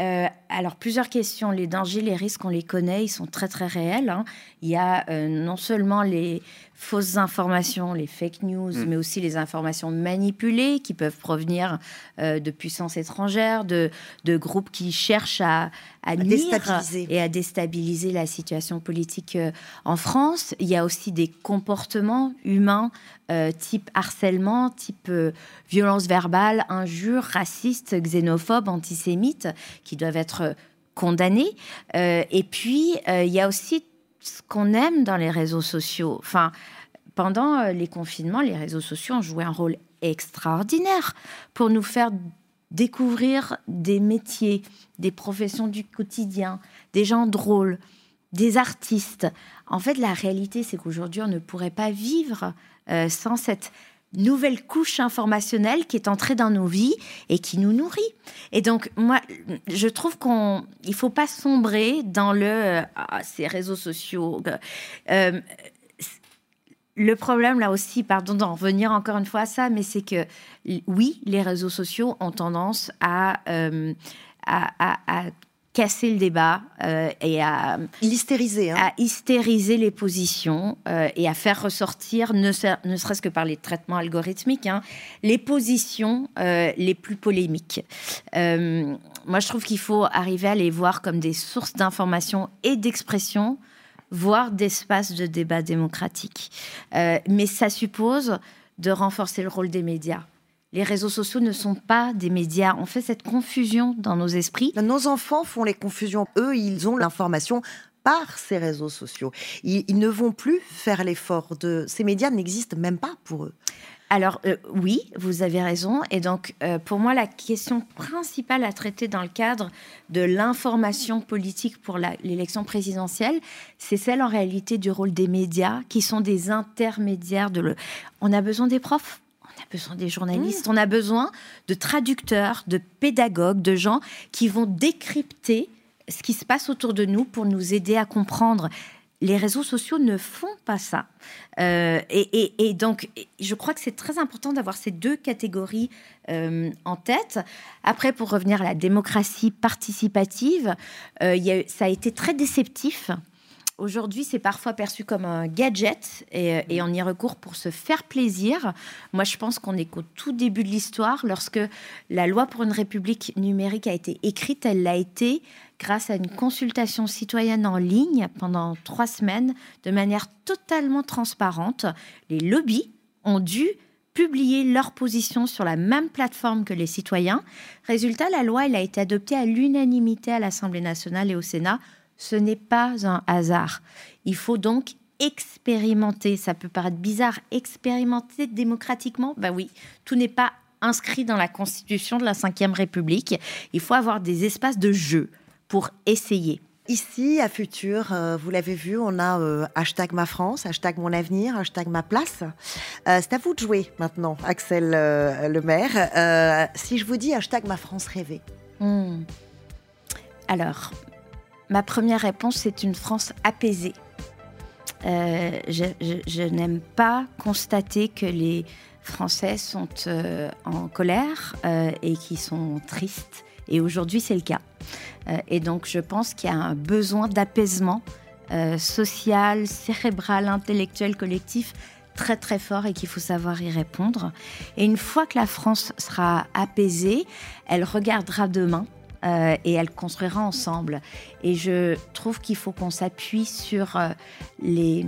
Euh, alors, plusieurs questions. Les dangers, les risques, on les connaît, ils sont très très réels. Hein. Il y a euh, non seulement les fausses informations, les fake news, mm. mais aussi les informations manipulées qui peuvent provenir euh, de puissances étrangères, de, de, groupes qui cherchent à, à, déstabiliser. et à déstabiliser la situation politique en France. Il y a aussi des comportements humains type harcèlement, type violence verbale, injures, racistes, xénophobes, antisémites qui doivent être condamnés. Euh, et puis, euh, il y a aussi ce qu'on aime dans les réseaux sociaux. Enfin, pendant euh, les confinements, les réseaux sociaux ont joué un rôle extraordinaire pour nous faire découvrir des métiers, des professions du quotidien, des gens drôles, des artistes. En fait, la réalité, c'est qu'aujourd'hui, on ne pourrait pas vivre sans cette nouvelle couche informationnelle qui est entrée dans nos vies et qui nous nourrit. Et donc, moi, je trouve qu'on, il faut pas sombrer dans le ah, ces réseaux sociaux. Euh, le problème là aussi, pardon d'en revenir encore une fois à ça, mais c'est que oui, les réseaux sociaux ont tendance à, euh, à, à casser le débat euh, et à
hystériser,
hein. à hystériser les positions euh, et à faire ressortir, ne, ne serait-ce que par les traitements algorithmiques, hein, les positions euh, les plus polémiques. moi, je trouve qu'il faut arriver à les voir comme des sources d'information et d'expression, voire d'espace de débat démocratique. mais ça suppose de renforcer le rôle des médias les réseaux sociaux ne sont pas des médias. On fait cette confusion dans nos esprits.
Nos enfants font les confusions. Eux, ils ont l'information par ces réseaux sociaux. Ils, ne vont plus faire l'effort de... Ces médias n'existent même pas pour eux.
Alors euh, oui, vous avez raison. Et donc, euh, pour moi, la question principale à traiter dans le cadre de l'information politique pour l'élection présidentielle, c'est celle en réalité du rôle des médias, qui sont des intermédiaires de le... On a besoin des profs on a besoin des journalistes, on a besoin de traducteurs, de pédagogues, de gens qui vont décrypter ce qui se passe autour de nous pour nous aider à comprendre. Les réseaux sociaux ne font pas ça. Euh, et, donc, je crois que c'est très important d'avoir ces deux catégories euh, en tête. Après, pour revenir à la démocratie participative, euh, ça a été très déceptif Aujourd'hui, c'est parfois perçu comme un gadget et, et, on y recourt pour se faire plaisir. Moi, je pense qu'on est qu'au tout début de l'histoire. Lorsque la loi pour une république numérique a été écrite, elle l'a été grâce à une consultation citoyenne en ligne pendant trois semaines de manière totalement transparente. Les lobbies ont dû publier leur position sur la même plateforme que les citoyens. Résultat, la loi elle a été adoptée à l'unanimité à l'Assemblée nationale et au Sénat ce n'est pas un hasard. Il faut donc expérimenter. Ça peut paraître bizarre, expérimenter démocratiquement? Ben oui, tout n'est pas inscrit dans la Constitution de la Ve République. Il faut avoir des espaces de jeu pour essayer.
Ici, à Futur, euh, vous l'avez vu, on a euh, hashtag ma France, hashtag mon avenir, hashtag ma place. Euh, c'est à vous de jouer maintenant, Axel le maire. si je vous dis hashtag ma France rêvée.
Hmm. Alors, Ma première réponse, c'est une France apaisée. Euh, je, n'aime pas constater que les Français sont euh, en colère euh, et qui sont tristes. Et aujourd'hui, c'est le cas. et donc, je pense qu'il y a un besoin d'apaisement social, cérébral, intellectuel, collectif très très fort et qu'il faut savoir y répondre. Et une fois que la France sera apaisée, elle regardera demain euh, et elle construira ensemble. Et je trouve qu'il faut qu'on s'appuie sur euh, les,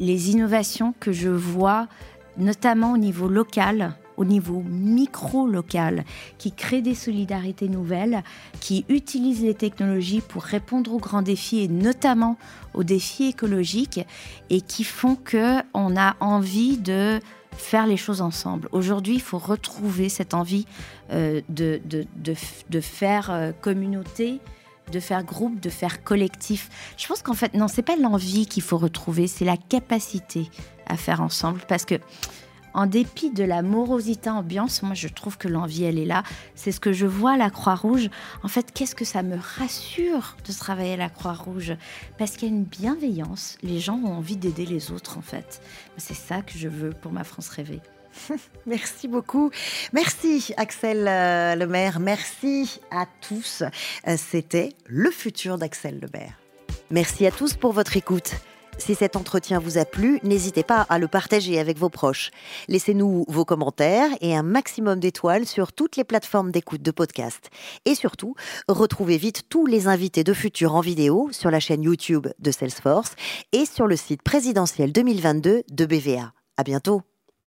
innovations que je vois, notamment au niveau local, au niveau micro-local, qui créent des solidarités nouvelles, qui utilisent les technologies pour répondre aux grands défis et notamment aux défis écologiques et qui font que on a envie de faire les choses ensemble. Aujourd'hui, il faut retrouver cette envie euh, de, de, de, faire euh, communauté, de faire groupe, de faire collectif. Je pense qu'en fait, non, c'est pas l'envie qu'il faut retrouver, c'est la capacité à faire ensemble. Parce que en dépit de la morosité ambiance, moi je trouve que l'envie, elle est là. C'est ce que je vois à la Croix-Rouge. En fait, qu'est-ce que ça me rassure de travailler à la Croix-Rouge? Parce qu'il y a une bienveillance. Les gens ont envie d'aider les autres, en fait. C'est ça que je veux pour ma France rêvée.
Merci beaucoup. Merci Axel euh, Lemaire. Merci à tous. Euh, c'était le futur d'Axel Lemaire. Merci à tous pour votre écoute. Si cet entretien vous a plu, n'hésitez pas à le partager avec vos proches. Laissez-nous vos commentaires et un maximum d'étoiles sur toutes les plateformes d'écoute de podcast. Et surtout, retrouvez vite tous les invités de Futur en vidéo sur la chaîne YouTube de Salesforce et sur le site présidentiel 2022 de BVA. À bientôt!